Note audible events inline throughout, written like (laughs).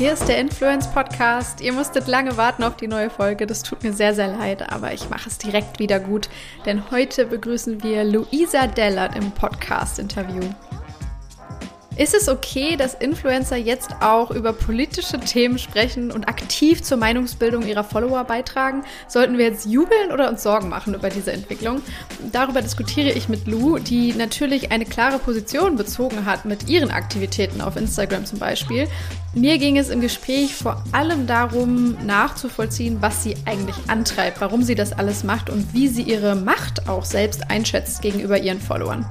Hier ist der Influence Podcast. Ihr musstet lange warten auf die neue Folge. Das tut mir sehr, sehr leid, aber ich mache es direkt wieder gut, denn heute begrüßen wir Luisa Dellert im Podcast-Interview. Ist es okay, dass Influencer jetzt auch über politische Themen sprechen und aktiv zur Meinungsbildung ihrer Follower beitragen? Sollten wir jetzt jubeln oder uns Sorgen machen über diese Entwicklung? Darüber diskutiere ich mit Lou, die natürlich eine klare Position bezogen hat mit ihren Aktivitäten auf Instagram zum Beispiel. Mir ging es im Gespräch vor allem darum, nachzuvollziehen, was sie eigentlich antreibt, warum sie das alles macht und wie sie ihre Macht auch selbst einschätzt gegenüber ihren Followern.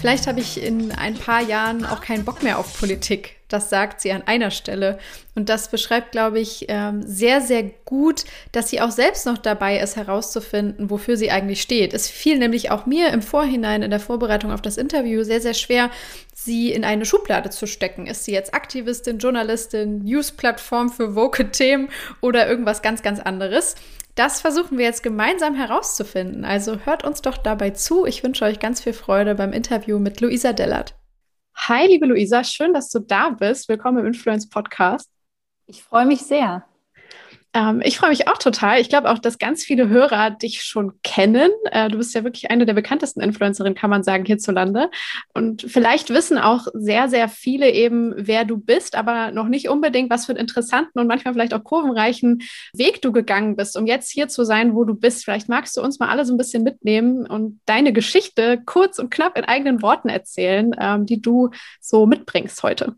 Vielleicht habe ich in ein paar Jahren auch keinen Bock mehr auf Politik. Das sagt sie an einer Stelle. Und das beschreibt, glaube ich, ähm, sehr, sehr gut, dass sie auch selbst noch dabei ist, herauszufinden, wofür sie eigentlich steht. Es fiel nämlich auch mir im Vorhinein in der Vorbereitung auf das Interview sehr, sehr schwer, sie in eine Schublade zu stecken. Ist sie jetzt Aktivistin, Journalistin, News-Plattform für woke Themen oder irgendwas ganz, ganz anderes? Das versuchen wir jetzt gemeinsam herauszufinden. Also hört uns doch dabei zu. Ich wünsche euch ganz viel Freude beim Interview mit Luisa Dellert. Hi, liebe Luisa, schön, dass du da bist. Willkommen im Influence Podcast. Ich freue mich sehr. Ähm, ich freue mich auch total. Ich glaube auch, dass ganz viele Hörer dich schon kennen. Äh, du bist ja wirklich eine der bekanntesten Influencerinnen, kann man sagen, hierzulande. Und vielleicht wissen auch sehr, sehr viele eben, wer du bist, aber noch nicht unbedingt, was für einen interessanten und manchmal vielleicht auch kurvenreichen Weg du gegangen bist, um jetzt hier zu sein, wo du bist. Vielleicht magst du uns mal alle so ein bisschen mitnehmen und deine Geschichte kurz und knapp in eigenen Worten erzählen, ähm, die du so mitbringst heute.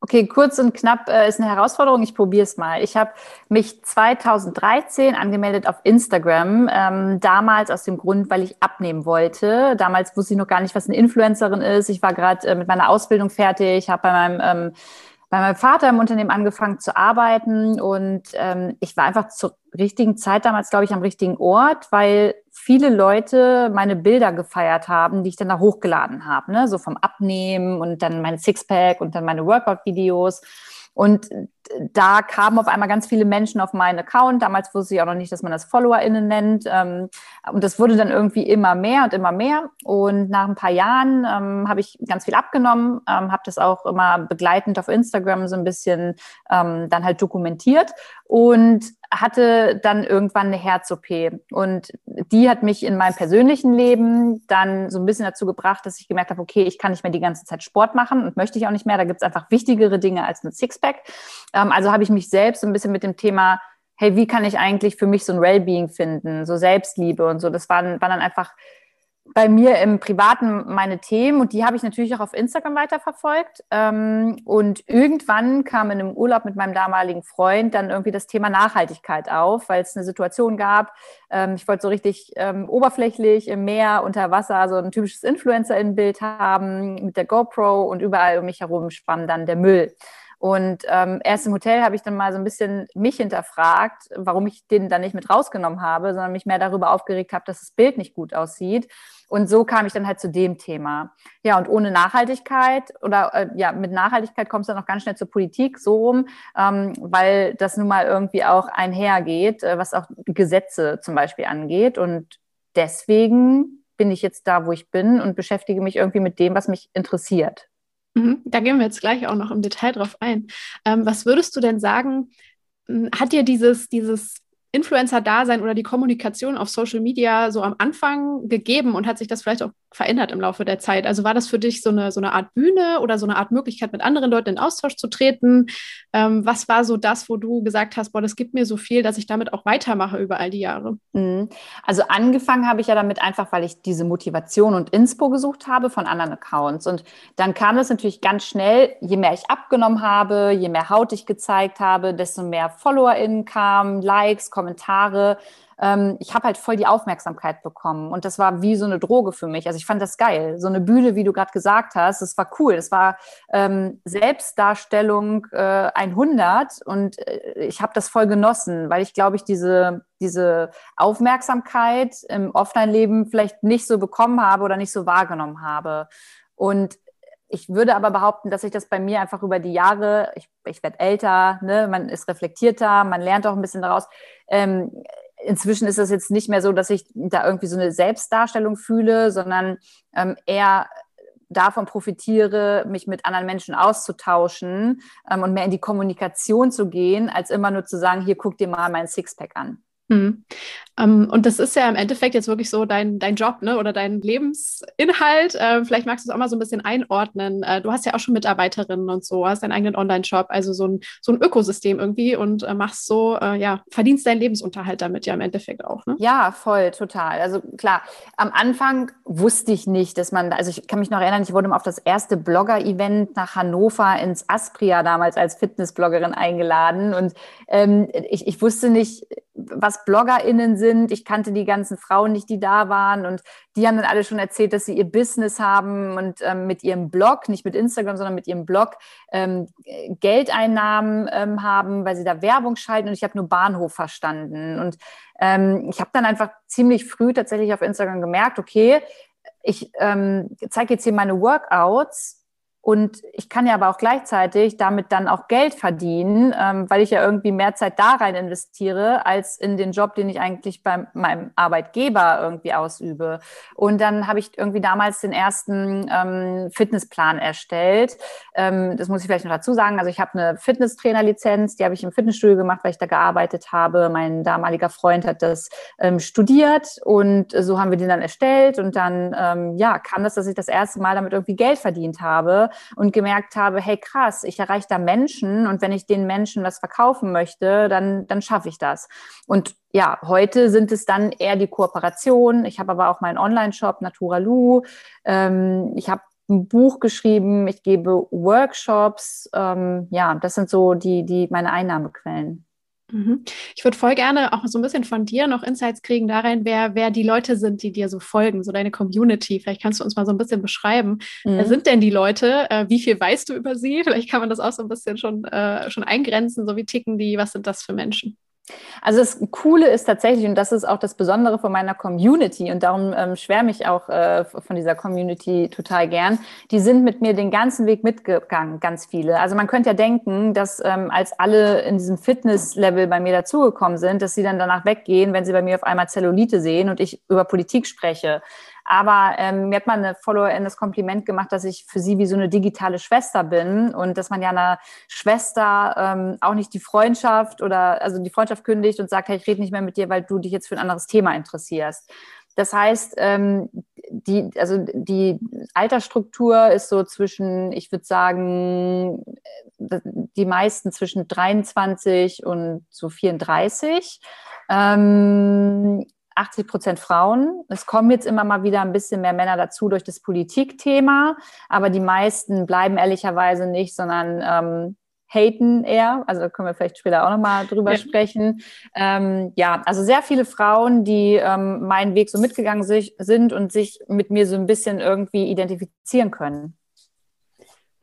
Okay, kurz und knapp äh, ist eine Herausforderung. Ich probiere es mal. Ich habe mich 2013 angemeldet auf Instagram. Ähm, damals aus dem Grund, weil ich abnehmen wollte. Damals wusste ich noch gar nicht, was eine Influencerin ist. Ich war gerade äh, mit meiner Ausbildung fertig, habe bei meinem ähm, bei meinem Vater im Unternehmen angefangen zu arbeiten und ähm, ich war einfach zur richtigen Zeit damals, glaube ich, am richtigen Ort, weil viele Leute meine Bilder gefeiert haben, die ich dann da hochgeladen habe, ne? so vom Abnehmen und dann mein Sixpack und dann meine Workout-Videos. Und da kamen auf einmal ganz viele Menschen auf meinen Account. Damals wusste ich auch noch nicht, dass man das FollowerInnen nennt. Ähm, und das wurde dann irgendwie immer mehr und immer mehr. Und nach ein paar Jahren ähm, habe ich ganz viel abgenommen, ähm, habe das auch immer begleitend auf Instagram so ein bisschen dann halt dokumentiert und hatte dann irgendwann eine Herz-OP. Und die hat mich in meinem persönlichen Leben dann so ein bisschen dazu gebracht, dass ich gemerkt habe, okay, ich kann nicht mehr die ganze Zeit Sport machen und möchte ich auch nicht mehr. Da gibt es einfach wichtigere Dinge als ein Sixpack. Ähm, also habe ich mich selbst so ein bisschen mit dem Thema, hey, wie kann ich eigentlich für mich so ein Wellbeing finden, so Selbstliebe und so. Das waren, waren dann einfach bei mir im Privaten meine Themen und die habe ich natürlich auch auf Instagram weiterverfolgt. Ähm, und irgendwann kam in einem Urlaub mit meinem damaligen Freund dann irgendwie das Thema Nachhaltigkeit auf, weil es eine Situation gab. Ähm, ich wollte so richtig ähm, oberflächlich im Meer, unter Wasser, so ein typisches Influencer-Bild haben mit der GoPro und überall um mich herum schwamm dann der Müll. Und ähm, erst im Hotel habe ich dann mal so ein bisschen mich hinterfragt, warum ich den dann nicht mit rausgenommen habe, sondern mich mehr darüber aufgeregt habe, dass das Bild nicht gut aussieht. Und so kam ich dann halt zu dem Thema. Ja, und ohne Nachhaltigkeit oder äh, ja, mit Nachhaltigkeit kommst du dann noch ganz schnell zur Politik, so rum, ähm, weil das nun mal irgendwie auch einhergeht, äh, was auch Gesetze zum Beispiel angeht. Und deswegen bin ich jetzt da, wo ich bin und beschäftige mich irgendwie mit dem, was mich interessiert. Mhm, da gehen wir jetzt gleich auch noch im Detail drauf ein. Ähm, was würdest du denn sagen, hm, hat dir dieses, dieses Influencer-Dasein oder die Kommunikation auf Social Media so am Anfang gegeben und hat sich das vielleicht auch verändert im Laufe der Zeit? Also war das für dich so eine, so eine Art Bühne oder so eine Art Möglichkeit, mit anderen Leuten in Austausch zu treten? Ähm, was war so das, wo du gesagt hast, boah, das gibt mir so viel, dass ich damit auch weitermache über all die Jahre? Mhm. Also angefangen habe ich ja damit einfach, weil ich diese Motivation und Inspo gesucht habe von anderen Accounts. Und dann kam das natürlich ganz schnell, je mehr ich abgenommen habe, je mehr Haut ich gezeigt habe, desto mehr FollowerInnen kamen, Likes, Kommentare ähm, ich habe halt voll die Aufmerksamkeit bekommen. Und das war wie so eine Droge für mich. Also ich fand das geil. So eine Bühne, wie du gerade gesagt hast, das war cool. Das war ähm, Selbstdarstellung äh, 100 und äh, ich habe das voll genossen, weil ich glaube ich diese, diese Aufmerksamkeit im Offline-Leben vielleicht nicht so bekommen habe oder nicht so wahrgenommen habe. Und ich würde aber behaupten, dass sich das bei mir einfach über die Jahre, ich, ich werde älter, ne, man ist reflektierter, man lernt auch ein bisschen daraus, ähm, inzwischen ist das jetzt nicht mehr so, dass ich da irgendwie so eine Selbstdarstellung fühle, sondern ähm, eher davon profitiere, mich mit anderen Menschen auszutauschen ähm, und mehr in die Kommunikation zu gehen, als immer nur zu sagen, hier guck dir mal mein Sixpack an. Mhm. Um, und das ist ja im Endeffekt jetzt wirklich so dein, dein Job ne? oder dein Lebensinhalt. Äh, vielleicht magst du es auch mal so ein bisschen einordnen. Äh, du hast ja auch schon Mitarbeiterinnen und so, hast deinen eigenen Online-Shop, also so ein, so ein Ökosystem irgendwie und äh, machst so, äh, ja, verdienst deinen Lebensunterhalt damit ja im Endeffekt auch. Ne? Ja, voll, total. Also klar, am Anfang wusste ich nicht, dass man, also ich kann mich noch erinnern, ich wurde mal auf das erste Blogger-Event nach Hannover ins Aspria damals als Fitnessbloggerin eingeladen und ähm, ich, ich wusste nicht, was BloggerInnen sind. Ich kannte die ganzen Frauen nicht, die da waren. Und die haben dann alle schon erzählt, dass sie ihr Business haben und ähm, mit ihrem Blog, nicht mit Instagram, sondern mit ihrem Blog ähm, Geldeinnahmen ähm, haben, weil sie da Werbung schalten. Und ich habe nur Bahnhof verstanden. Und ähm, ich habe dann einfach ziemlich früh tatsächlich auf Instagram gemerkt, okay, ich ähm, zeige jetzt hier meine Workouts und ich kann ja aber auch gleichzeitig damit dann auch Geld verdienen, ähm, weil ich ja irgendwie mehr Zeit da rein investiere, als in den Job, den ich eigentlich bei meinem Arbeitgeber irgendwie ausübe. Und dann habe ich irgendwie damals den ersten ähm, Fitnessplan erstellt. Ähm, das muss ich vielleicht noch dazu sagen. Also ich habe eine Fitnesstrainerlizenz, die habe ich im Fitnessstudio gemacht, weil ich da gearbeitet habe. Mein damaliger Freund hat das ähm, studiert und so haben wir den dann erstellt. Und dann, ähm, ja, kam das, dass ich das erste Mal damit irgendwie Geld verdient habe und gemerkt habe, hey krass, ich erreiche da Menschen und wenn ich den Menschen was verkaufen möchte, dann, dann schaffe ich das. Und ja, heute sind es dann eher die Kooperationen. Ich habe aber auch meinen Online-Shop Naturalu. Ähm, ich habe ein Buch geschrieben, ich gebe Workshops. Ähm, ja, das sind so die, die meine Einnahmequellen. Mhm. Ich würde voll gerne auch so ein bisschen von dir noch Insights kriegen darin, wer, wer die Leute sind, die dir so folgen, so deine Community. Vielleicht kannst du uns mal so ein bisschen beschreiben. Mhm. Wer sind denn die Leute? Äh, wie viel weißt du über sie? (laughs) Vielleicht kann man das auch so ein bisschen schon, äh, schon eingrenzen. So wie ticken die? Was sind das für Menschen? Also das Coole ist tatsächlich, und das ist auch das Besondere von meiner Community, und darum ähm, schwärme ich auch äh, von dieser Community total gern, die sind mit mir den ganzen Weg mitgegangen, ganz viele. Also man könnte ja denken, dass ähm, als alle in diesem Fitness-Level bei mir dazugekommen sind, dass sie dann danach weggehen, wenn sie bei mir auf einmal Zellulite sehen und ich über Politik spreche. Aber ähm, mir hat mal eine Followerin das Kompliment gemacht, dass ich für sie wie so eine digitale Schwester bin und dass man ja einer Schwester ähm, auch nicht die Freundschaft oder also die Freundschaft kündigt und sagt, hey, ich rede nicht mehr mit dir, weil du dich jetzt für ein anderes Thema interessierst. Das heißt, ähm, die, also die Altersstruktur ist so zwischen, ich würde sagen, die meisten zwischen 23 und so 34. Ähm, 80 Prozent Frauen. Es kommen jetzt immer mal wieder ein bisschen mehr Männer dazu durch das Politikthema, aber die meisten bleiben ehrlicherweise nicht, sondern ähm, haten eher. Also da können wir vielleicht später auch nochmal drüber ja. sprechen. Ähm, ja, also sehr viele Frauen, die ähm, meinen Weg so mitgegangen sind und sich mit mir so ein bisschen irgendwie identifizieren können.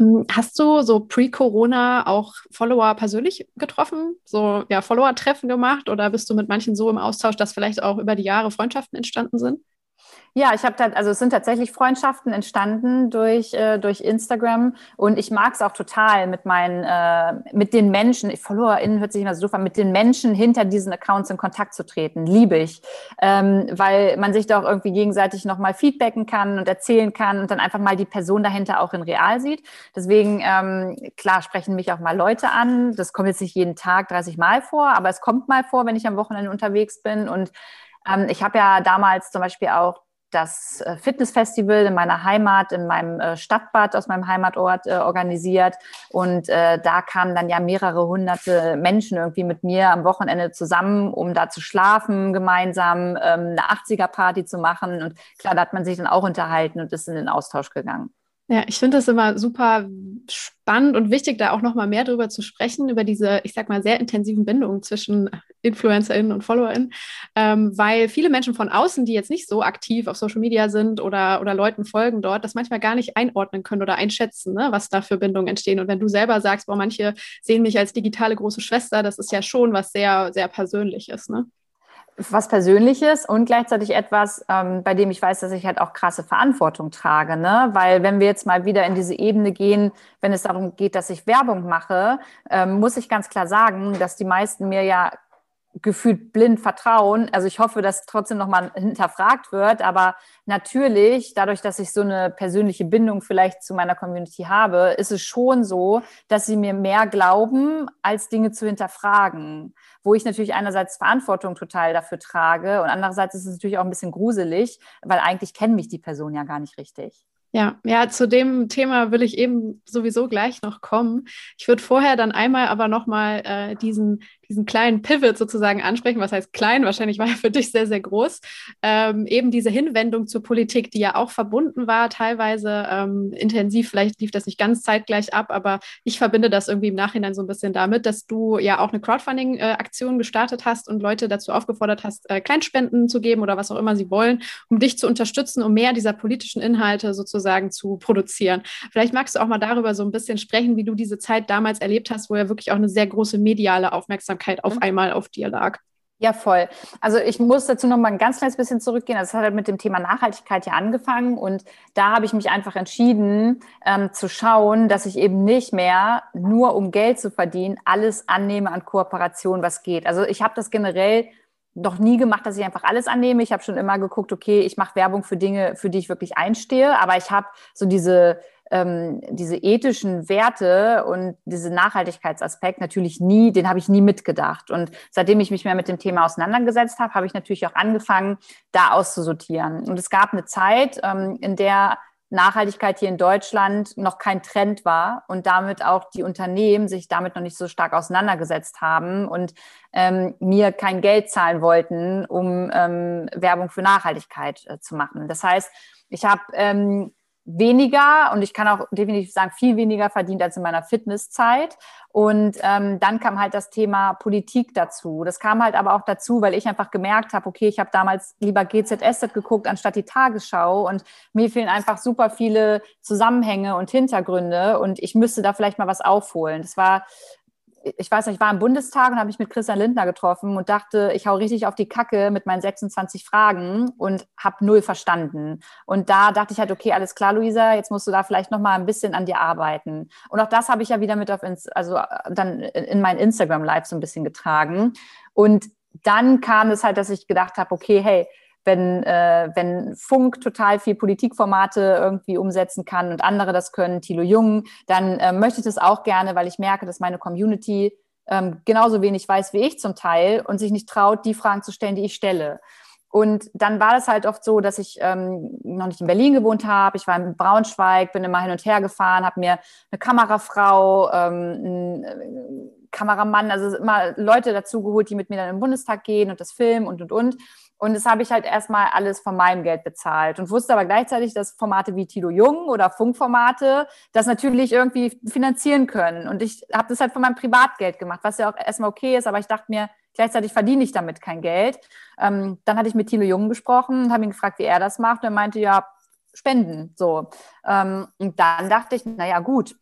Hm, hast du so pre-Corona auch Follower persönlich getroffen, so ja, Follower-Treffen gemacht oder bist du mit manchen so im Austausch, dass vielleicht auch über die Jahre Freundschaften entstanden sind? Ja, ich habe also es sind tatsächlich Freundschaften entstanden durch äh, durch Instagram. Und ich mag es auch total mit meinen äh, mit den Menschen, ich FollowerInnen hört sich immer so doof an, mit den Menschen hinter diesen Accounts in Kontakt zu treten, liebe ich, ähm, weil man sich da auch irgendwie gegenseitig nochmal feedbacken kann und erzählen kann und dann einfach mal die Person dahinter auch in real sieht. Deswegen ähm, klar sprechen mich auch mal Leute an. Das kommt jetzt nicht jeden Tag 30 Mal vor, aber es kommt mal vor, wenn ich am Wochenende unterwegs bin. Und ähm, ich habe ja damals zum Beispiel auch das äh, Fitnessfestival in meiner Heimat, in meinem äh, Stadtbad aus meinem Heimatort äh, organisiert. Und äh, da kamen dann ja mehrere hunderte Menschen irgendwie mit mir am Wochenende zusammen, um da zu schlafen, gemeinsam ähm, eine 80er-Party zu machen. Und klar, da hat man sich dann auch unterhalten und ist in den Austausch gegangen. Ja, ich finde es immer super spannend und wichtig, da auch noch mal mehr darüber zu sprechen, über diese, ich sag mal, sehr intensiven Bindungen zwischen InfluencerInnen und FollowerInnen, ähm, weil viele Menschen von außen, die jetzt nicht so aktiv auf Social Media sind oder, oder Leuten folgen dort, das manchmal gar nicht einordnen können oder einschätzen, ne, was da für Bindungen entstehen. Und wenn du selber sagst, boah, manche sehen mich als digitale große Schwester, das ist ja schon was sehr, sehr Persönliches, ne? Was Persönliches und gleichzeitig etwas, ähm, bei dem ich weiß, dass ich halt auch krasse Verantwortung trage. Ne? Weil wenn wir jetzt mal wieder in diese Ebene gehen, wenn es darum geht, dass ich Werbung mache, ähm, muss ich ganz klar sagen, dass die meisten mir ja gefühlt blind vertrauen. Also ich hoffe, dass trotzdem nochmal hinterfragt wird. Aber natürlich, dadurch, dass ich so eine persönliche Bindung vielleicht zu meiner Community habe, ist es schon so, dass sie mir mehr glauben, als Dinge zu hinterfragen. Wo ich natürlich einerseits Verantwortung total dafür trage und andererseits ist es natürlich auch ein bisschen gruselig, weil eigentlich kennen mich die Person ja gar nicht richtig. Ja, ja, zu dem Thema will ich eben sowieso gleich noch kommen. Ich würde vorher dann einmal aber nochmal äh, diesen diesen kleinen Pivot sozusagen ansprechen. Was heißt klein? Wahrscheinlich war er für dich sehr, sehr groß. Ähm, eben diese Hinwendung zur Politik, die ja auch verbunden war, teilweise ähm, intensiv. Vielleicht lief das nicht ganz zeitgleich ab, aber ich verbinde das irgendwie im Nachhinein so ein bisschen damit, dass du ja auch eine Crowdfunding-Aktion gestartet hast und Leute dazu aufgefordert hast, äh, Kleinspenden zu geben oder was auch immer sie wollen, um dich zu unterstützen, um mehr dieser politischen Inhalte sozusagen zu produzieren. Vielleicht magst du auch mal darüber so ein bisschen sprechen, wie du diese Zeit damals erlebt hast, wo ja wirklich auch eine sehr große mediale Aufmerksamkeit Aufmerksamkeit auf mhm. einmal auf dir lag. Ja, voll. Also ich muss dazu noch mal ein ganz kleines bisschen zurückgehen. Das hat halt mit dem Thema Nachhaltigkeit ja angefangen und da habe ich mich einfach entschieden ähm, zu schauen, dass ich eben nicht mehr nur um Geld zu verdienen alles annehme an Kooperation, was geht. Also ich habe das generell noch nie gemacht, dass ich einfach alles annehme. Ich habe schon immer geguckt, okay, ich mache Werbung für Dinge, für die ich wirklich einstehe, aber ich habe so diese ähm, diese ethischen Werte und diese Nachhaltigkeitsaspekt natürlich nie, den habe ich nie mitgedacht. Und seitdem ich mich mehr mit dem Thema auseinandergesetzt habe, habe ich natürlich auch angefangen, da auszusortieren. Und es gab eine Zeit, ähm, in der Nachhaltigkeit hier in Deutschland noch kein Trend war und damit auch die Unternehmen sich damit noch nicht so stark auseinandergesetzt haben und ähm, mir kein Geld zahlen wollten, um ähm, Werbung für Nachhaltigkeit äh, zu machen. Das heißt, ich habe ähm, weniger und ich kann auch definitiv sagen, viel weniger verdient als in meiner Fitnesszeit. Und ähm, dann kam halt das Thema Politik dazu. Das kam halt aber auch dazu, weil ich einfach gemerkt habe, okay, ich habe damals lieber GZSZ geguckt anstatt die Tagesschau und mir fehlen einfach super viele Zusammenhänge und Hintergründe und ich müsste da vielleicht mal was aufholen. Das war ich weiß nicht, ich war im Bundestag und habe mich mit Christian Lindner getroffen und dachte, ich hau richtig auf die Kacke mit meinen 26 Fragen und habe null verstanden. Und da dachte ich halt, okay, alles klar, Luisa, jetzt musst du da vielleicht noch mal ein bisschen an dir arbeiten. Und auch das habe ich ja wieder mit auf, also dann in mein Instagram Live so ein bisschen getragen. Und dann kam es halt, dass ich gedacht habe, okay, hey, wenn, äh, wenn Funk total viel Politikformate irgendwie umsetzen kann und andere das können, Thilo Jung, dann äh, möchte ich das auch gerne, weil ich merke, dass meine Community ähm, genauso wenig weiß wie ich zum Teil und sich nicht traut, die Fragen zu stellen, die ich stelle. Und dann war das halt oft so, dass ich ähm, noch nicht in Berlin gewohnt habe. Ich war in Braunschweig, bin immer hin und her gefahren, habe mir eine Kamerafrau, ähm, einen äh, Kameramann, also immer Leute dazu geholt, die mit mir dann im Bundestag gehen und das filmen und und und. Und das habe ich halt erstmal alles von meinem Geld bezahlt und wusste aber gleichzeitig, dass Formate wie Tilo Jung oder Funkformate das natürlich irgendwie finanzieren können. Und ich habe das halt von meinem Privatgeld gemacht, was ja auch erstmal okay ist, aber ich dachte mir, gleichzeitig verdiene ich damit kein Geld. Ähm, dann hatte ich mit Tilo Jung gesprochen und habe ihn gefragt, wie er das macht. Und er meinte, ja, Spenden. So. Ähm, und dann dachte ich, naja, gut,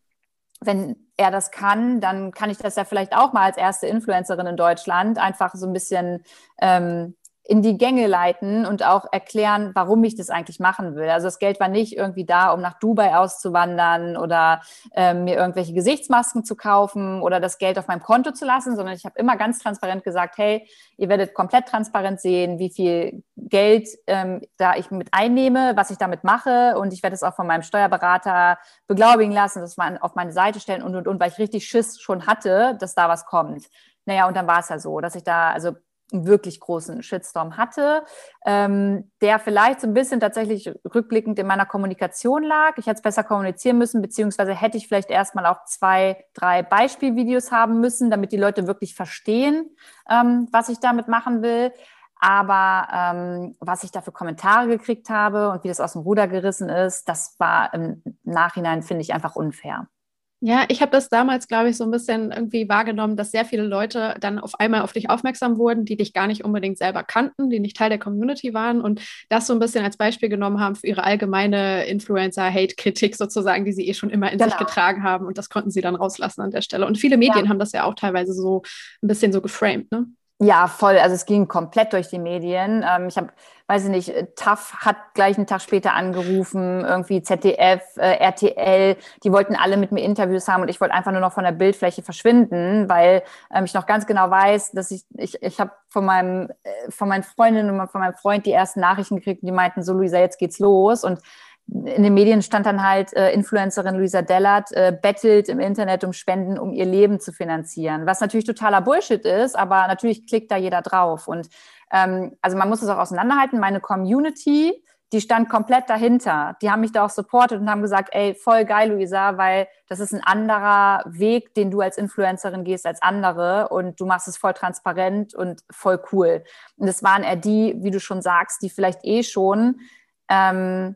wenn er das kann, dann kann ich das ja vielleicht auch mal als erste Influencerin in Deutschland einfach so ein bisschen ähm, in die Gänge leiten und auch erklären, warum ich das eigentlich machen will. Also das Geld war nicht irgendwie da, um nach Dubai auszuwandern oder äh, mir irgendwelche Gesichtsmasken zu kaufen oder das Geld auf meinem Konto zu lassen, sondern ich habe immer ganz transparent gesagt, hey, ihr werdet komplett transparent sehen, wie viel Geld ähm, da ich mit einnehme, was ich damit mache und ich werde es auch von meinem Steuerberater beglaubigen lassen, das mal auf meine Seite stellen und und und, weil ich richtig Schiss schon hatte, dass da was kommt. Naja, und dann war es ja so, dass ich da, also wirklich großen Shitstorm hatte, ähm, der vielleicht so ein bisschen tatsächlich rückblickend in meiner Kommunikation lag. Ich hätte es besser kommunizieren müssen, beziehungsweise hätte ich vielleicht erstmal auch zwei, drei Beispielvideos haben müssen, damit die Leute wirklich verstehen, ähm, was ich damit machen will. Aber ähm, was ich da für Kommentare gekriegt habe und wie das aus dem Ruder gerissen ist, das war im Nachhinein, finde ich, einfach unfair. Ja, ich habe das damals, glaube ich, so ein bisschen irgendwie wahrgenommen, dass sehr viele Leute dann auf einmal auf dich aufmerksam wurden, die dich gar nicht unbedingt selber kannten, die nicht Teil der Community waren und das so ein bisschen als Beispiel genommen haben für ihre allgemeine Influencer-Hate-Kritik sozusagen, die sie eh schon immer in genau. sich getragen haben und das konnten sie dann rauslassen an der Stelle. Und viele Medien ja. haben das ja auch teilweise so ein bisschen so geframed, ne? Ja, voll. Also es ging komplett durch die Medien. Ähm, ich habe, weiß ich nicht, TAF hat gleich einen Tag später angerufen, irgendwie ZDF, äh, RTL, die wollten alle mit mir Interviews haben und ich wollte einfach nur noch von der Bildfläche verschwinden, weil ähm, ich noch ganz genau weiß, dass ich, ich, ich habe von meinem, äh, von meinen Freundinnen und von meinem Freund die ersten Nachrichten gekriegt, die meinten, so Luisa, jetzt geht's los und in den Medien stand dann halt äh, Influencerin Luisa Dellert äh, bettelt im Internet um Spenden, um ihr Leben zu finanzieren. Was natürlich totaler Bullshit ist, aber natürlich klickt da jeder drauf. Und ähm, also man muss es auch auseinanderhalten. Meine Community, die stand komplett dahinter. Die haben mich da auch supportet und haben gesagt, ey, voll geil, Luisa, weil das ist ein anderer Weg, den du als Influencerin gehst als andere und du machst es voll transparent und voll cool. Und es waren eher die, wie du schon sagst, die vielleicht eh schon ähm,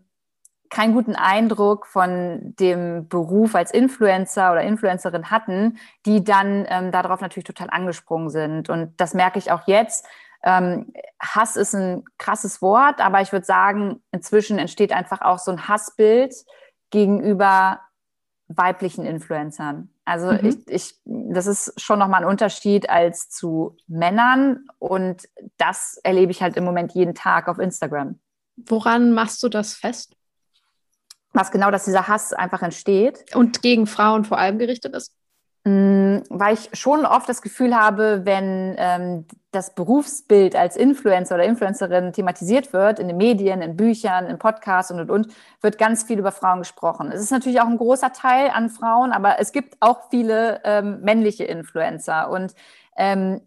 keinen guten Eindruck von dem Beruf als Influencer oder Influencerin hatten, die dann ähm, darauf natürlich total angesprungen sind. Und das merke ich auch jetzt. Ähm, Hass ist ein krasses Wort, aber ich würde sagen, inzwischen entsteht einfach auch so ein Hassbild gegenüber weiblichen Influencern. Also mhm. ich, ich, das ist schon nochmal ein Unterschied als zu Männern und das erlebe ich halt im Moment jeden Tag auf Instagram. Woran machst du das fest? Was genau, dass dieser Hass einfach entsteht. Und gegen Frauen vor allem gerichtet ist? Mm, weil ich schon oft das Gefühl habe, wenn ähm, das Berufsbild als Influencer oder Influencerin thematisiert wird, in den Medien, in Büchern, in Podcasts und und und, wird ganz viel über Frauen gesprochen. Es ist natürlich auch ein großer Teil an Frauen, aber es gibt auch viele ähm, männliche Influencer. Und ähm,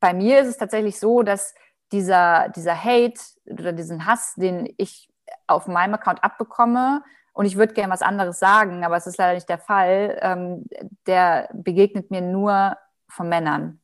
bei mir ist es tatsächlich so, dass dieser, dieser Hate oder diesen Hass, den ich auf meinem Account abbekomme, und ich würde gerne was anderes sagen, aber es ist leider nicht der Fall, ähm, der begegnet mir nur von Männern.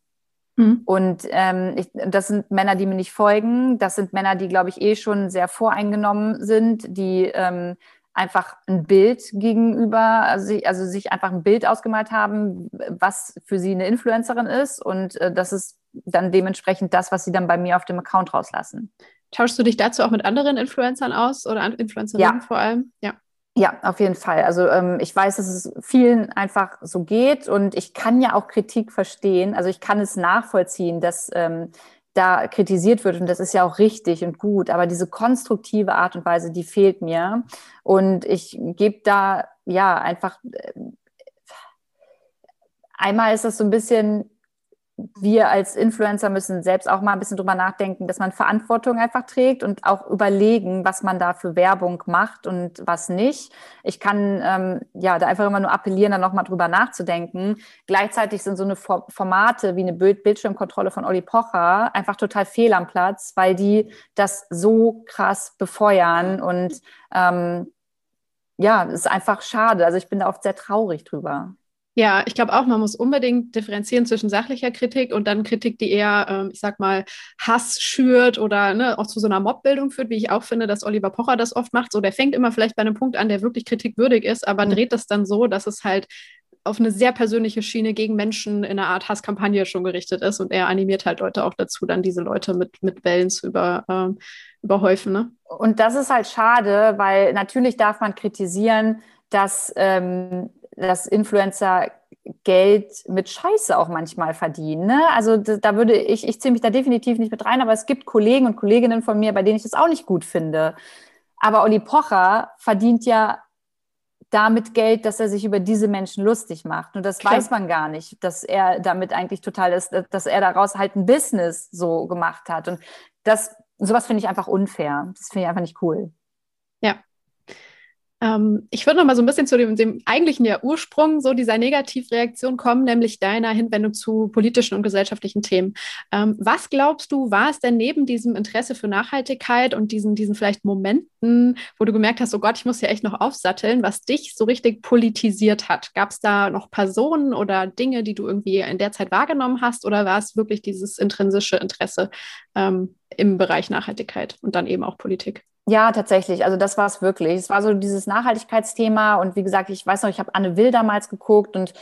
Mhm. Und ähm, ich, das sind Männer, die mir nicht folgen. Das sind Männer, die, glaube ich, eh schon sehr voreingenommen sind, die ähm, einfach ein Bild gegenüber, also, also sich einfach ein Bild ausgemalt haben, was für sie eine Influencerin ist. Und äh, das ist dann dementsprechend das, was sie dann bei mir auf dem Account rauslassen. Tauschst du dich dazu auch mit anderen Influencern aus oder Influencerinnen ja. vor allem? Ja. Ja, auf jeden Fall. Also ähm, ich weiß, dass es vielen einfach so geht und ich kann ja auch Kritik verstehen. Also ich kann es nachvollziehen, dass ähm, da kritisiert wird und das ist ja auch richtig und gut. Aber diese konstruktive Art und Weise, die fehlt mir. Und ich gebe da ja einfach äh, einmal ist das so ein bisschen wir als Influencer müssen selbst auch mal ein bisschen drüber nachdenken, dass man Verantwortung einfach trägt und auch überlegen, was man da für Werbung macht und was nicht. Ich kann ähm, ja da einfach immer nur appellieren, da nochmal drüber nachzudenken. Gleichzeitig sind so eine Formate wie eine Bild Bildschirmkontrolle von Olli Pocher einfach total fehl am Platz, weil die das so krass befeuern und ähm, ja, ist einfach schade. Also ich bin da oft sehr traurig drüber. Ja, ich glaube auch, man muss unbedingt differenzieren zwischen sachlicher Kritik und dann Kritik, die eher, ähm, ich sag mal, Hass schürt oder ne, auch zu so einer Mobbildung führt, wie ich auch finde, dass Oliver Pocher das oft macht. So, der fängt immer vielleicht bei einem Punkt an, der wirklich kritikwürdig ist, aber mhm. dreht das dann so, dass es halt auf eine sehr persönliche Schiene gegen Menschen in einer Art Hasskampagne schon gerichtet ist und er animiert halt Leute auch dazu, dann diese Leute mit, mit Wellen zu über, ähm, überhäufen. Ne? Und das ist halt schade, weil natürlich darf man kritisieren, dass ähm, dass Influencer Geld mit Scheiße auch manchmal verdienen. Ne? Also da würde ich, ich ziehe mich da definitiv nicht mit rein, aber es gibt Kollegen und Kolleginnen von mir, bei denen ich das auch nicht gut finde. Aber Olli Pocher verdient ja damit Geld, dass er sich über diese Menschen lustig macht. Und das Klar. weiß man gar nicht, dass er damit eigentlich total ist, dass er daraus halt ein Business so gemacht hat. Und das, sowas finde ich einfach unfair. Das finde ich einfach nicht cool. Ähm, ich würde noch mal so ein bisschen zu dem, dem eigentlichen ja Ursprung so dieser Negativreaktion kommen, nämlich deiner Hinwendung zu politischen und gesellschaftlichen Themen. Ähm, was glaubst du, war es denn neben diesem Interesse für Nachhaltigkeit und diesen, diesen vielleicht Momenten, wo du gemerkt hast, oh Gott, ich muss ja echt noch aufsatteln, was dich so richtig politisiert hat? Gab es da noch Personen oder Dinge, die du irgendwie in der Zeit wahrgenommen hast oder war es wirklich dieses intrinsische Interesse ähm, im Bereich Nachhaltigkeit und dann eben auch Politik? Ja, tatsächlich. Also das war es wirklich. Es war so dieses Nachhaltigkeitsthema und wie gesagt, ich weiß noch, ich habe Anne Will damals geguckt und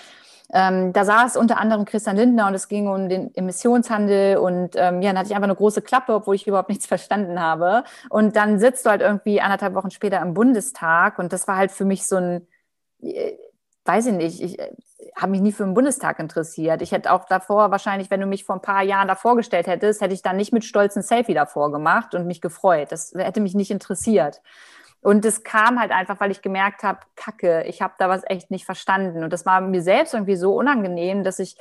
ähm, da saß unter anderem Christian Lindner und es ging um den Emissionshandel und ähm, ja, dann hatte ich einfach eine große Klappe, obwohl ich überhaupt nichts (laughs) verstanden habe. Und dann sitzt du halt irgendwie anderthalb Wochen später im Bundestag und das war halt für mich so ein, äh, weiß ich nicht, ich, habe mich nie für den Bundestag interessiert. Ich hätte auch davor wahrscheinlich, wenn du mich vor ein paar Jahren davor gestellt hättest, hätte ich dann nicht mit Stolz ein Selfie davor gemacht und mich gefreut. Das hätte mich nicht interessiert. Und es kam halt einfach, weil ich gemerkt habe, Kacke, ich habe da was echt nicht verstanden. Und das war mir selbst irgendwie so unangenehm, dass ich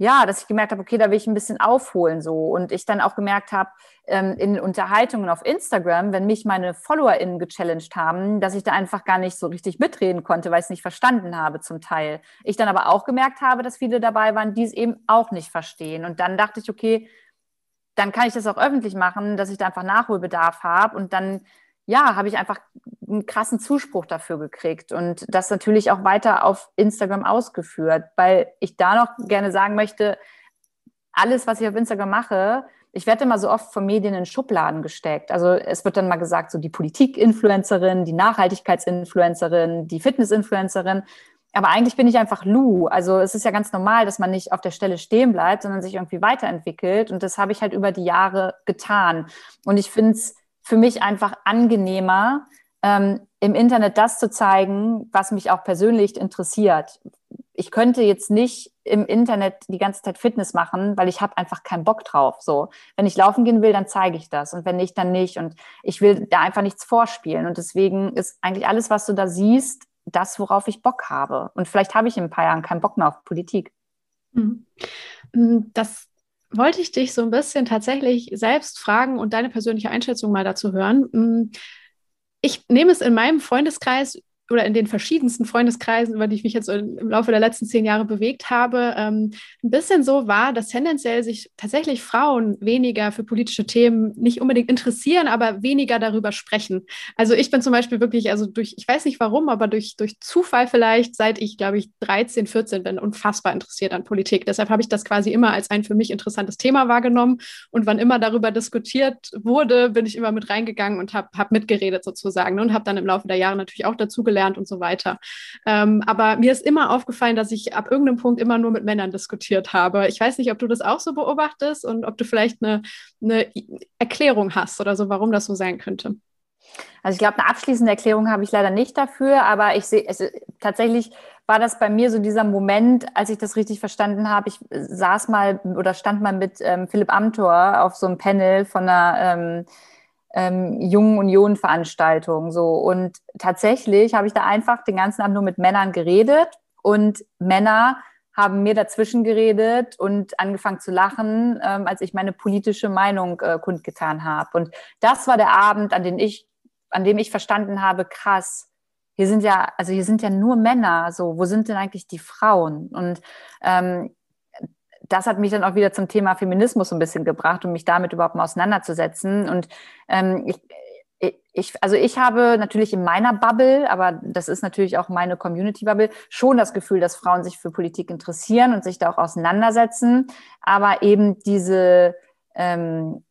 ja, dass ich gemerkt habe, okay, da will ich ein bisschen aufholen so. Und ich dann auch gemerkt habe, ähm, in Unterhaltungen auf Instagram, wenn mich meine FollowerInnen gechallenged haben, dass ich da einfach gar nicht so richtig mitreden konnte, weil ich es nicht verstanden habe zum Teil. Ich dann aber auch gemerkt habe, dass viele dabei waren, die es eben auch nicht verstehen. Und dann dachte ich, okay, dann kann ich das auch öffentlich machen, dass ich da einfach Nachholbedarf habe. Und dann ja, habe ich einfach einen krassen Zuspruch dafür gekriegt und das natürlich auch weiter auf Instagram ausgeführt, weil ich da noch gerne sagen möchte, alles, was ich auf Instagram mache, ich werde immer so oft von Medien in Schubladen gesteckt. Also es wird dann mal gesagt, so die Politik-Influencerin, die Nachhaltigkeitsinfluencerin, die Fitness-Influencerin. Aber eigentlich bin ich einfach Lou. Also es ist ja ganz normal, dass man nicht auf der Stelle stehen bleibt, sondern sich irgendwie weiterentwickelt. Und das habe ich halt über die Jahre getan. Und ich finde es für mich einfach angenehmer, ähm, im Internet das zu zeigen, was mich auch persönlich interessiert. Ich könnte jetzt nicht im Internet die ganze Zeit Fitness machen, weil ich habe einfach keinen Bock drauf. So, wenn ich laufen gehen will, dann zeige ich das und wenn nicht, dann nicht. Und ich will da einfach nichts vorspielen. Und deswegen ist eigentlich alles, was du da siehst, das, worauf ich Bock habe. Und vielleicht habe ich in ein paar Jahren keinen Bock mehr auf Politik. Mhm. Das wollte ich dich so ein bisschen tatsächlich selbst fragen und deine persönliche Einschätzung mal dazu hören. Mm, ich nehme es in meinem Freundeskreis oder in den verschiedensten Freundeskreisen, über die ich mich jetzt im Laufe der letzten zehn Jahre bewegt habe, ähm, ein bisschen so war, dass tendenziell sich tatsächlich Frauen weniger für politische Themen nicht unbedingt interessieren, aber weniger darüber sprechen. Also ich bin zum Beispiel wirklich, also durch, ich weiß nicht warum, aber durch, durch Zufall vielleicht, seit ich, glaube ich, 13, 14 bin, unfassbar interessiert an Politik. Deshalb habe ich das quasi immer als ein für mich interessantes Thema wahrgenommen. Und wann immer darüber diskutiert wurde, bin ich immer mit reingegangen und habe hab mitgeredet sozusagen ne, und habe dann im Laufe der Jahre natürlich auch dazu gelernt, gelernt und so weiter. Ähm, aber mir ist immer aufgefallen, dass ich ab irgendeinem Punkt immer nur mit Männern diskutiert habe. Ich weiß nicht, ob du das auch so beobachtest und ob du vielleicht eine, eine Erklärung hast oder so, warum das so sein könnte. Also ich glaube, eine abschließende Erklärung habe ich leider nicht dafür, aber ich sehe, also tatsächlich war das bei mir so dieser Moment, als ich das richtig verstanden habe. Ich saß mal oder stand mal mit ähm, Philipp Amthor auf so einem Panel von einer ähm, ähm, Jungen Union-Veranstaltung. So. Und tatsächlich habe ich da einfach den ganzen Abend nur mit Männern geredet und Männer haben mir dazwischen geredet und angefangen zu lachen, ähm, als ich meine politische Meinung äh, kundgetan habe. Und das war der Abend, an dem ich, an dem ich verstanden habe, krass, hier sind ja, also hier sind ja nur Männer, so, wo sind denn eigentlich die Frauen? Und ähm, das hat mich dann auch wieder zum Thema Feminismus so ein bisschen gebracht, um mich damit überhaupt mal auseinanderzusetzen. Und ähm, ich, ich, also ich habe natürlich in meiner Bubble, aber das ist natürlich auch meine Community-Bubble, schon das Gefühl, dass Frauen sich für Politik interessieren und sich da auch auseinandersetzen. Aber eben diese, ähm,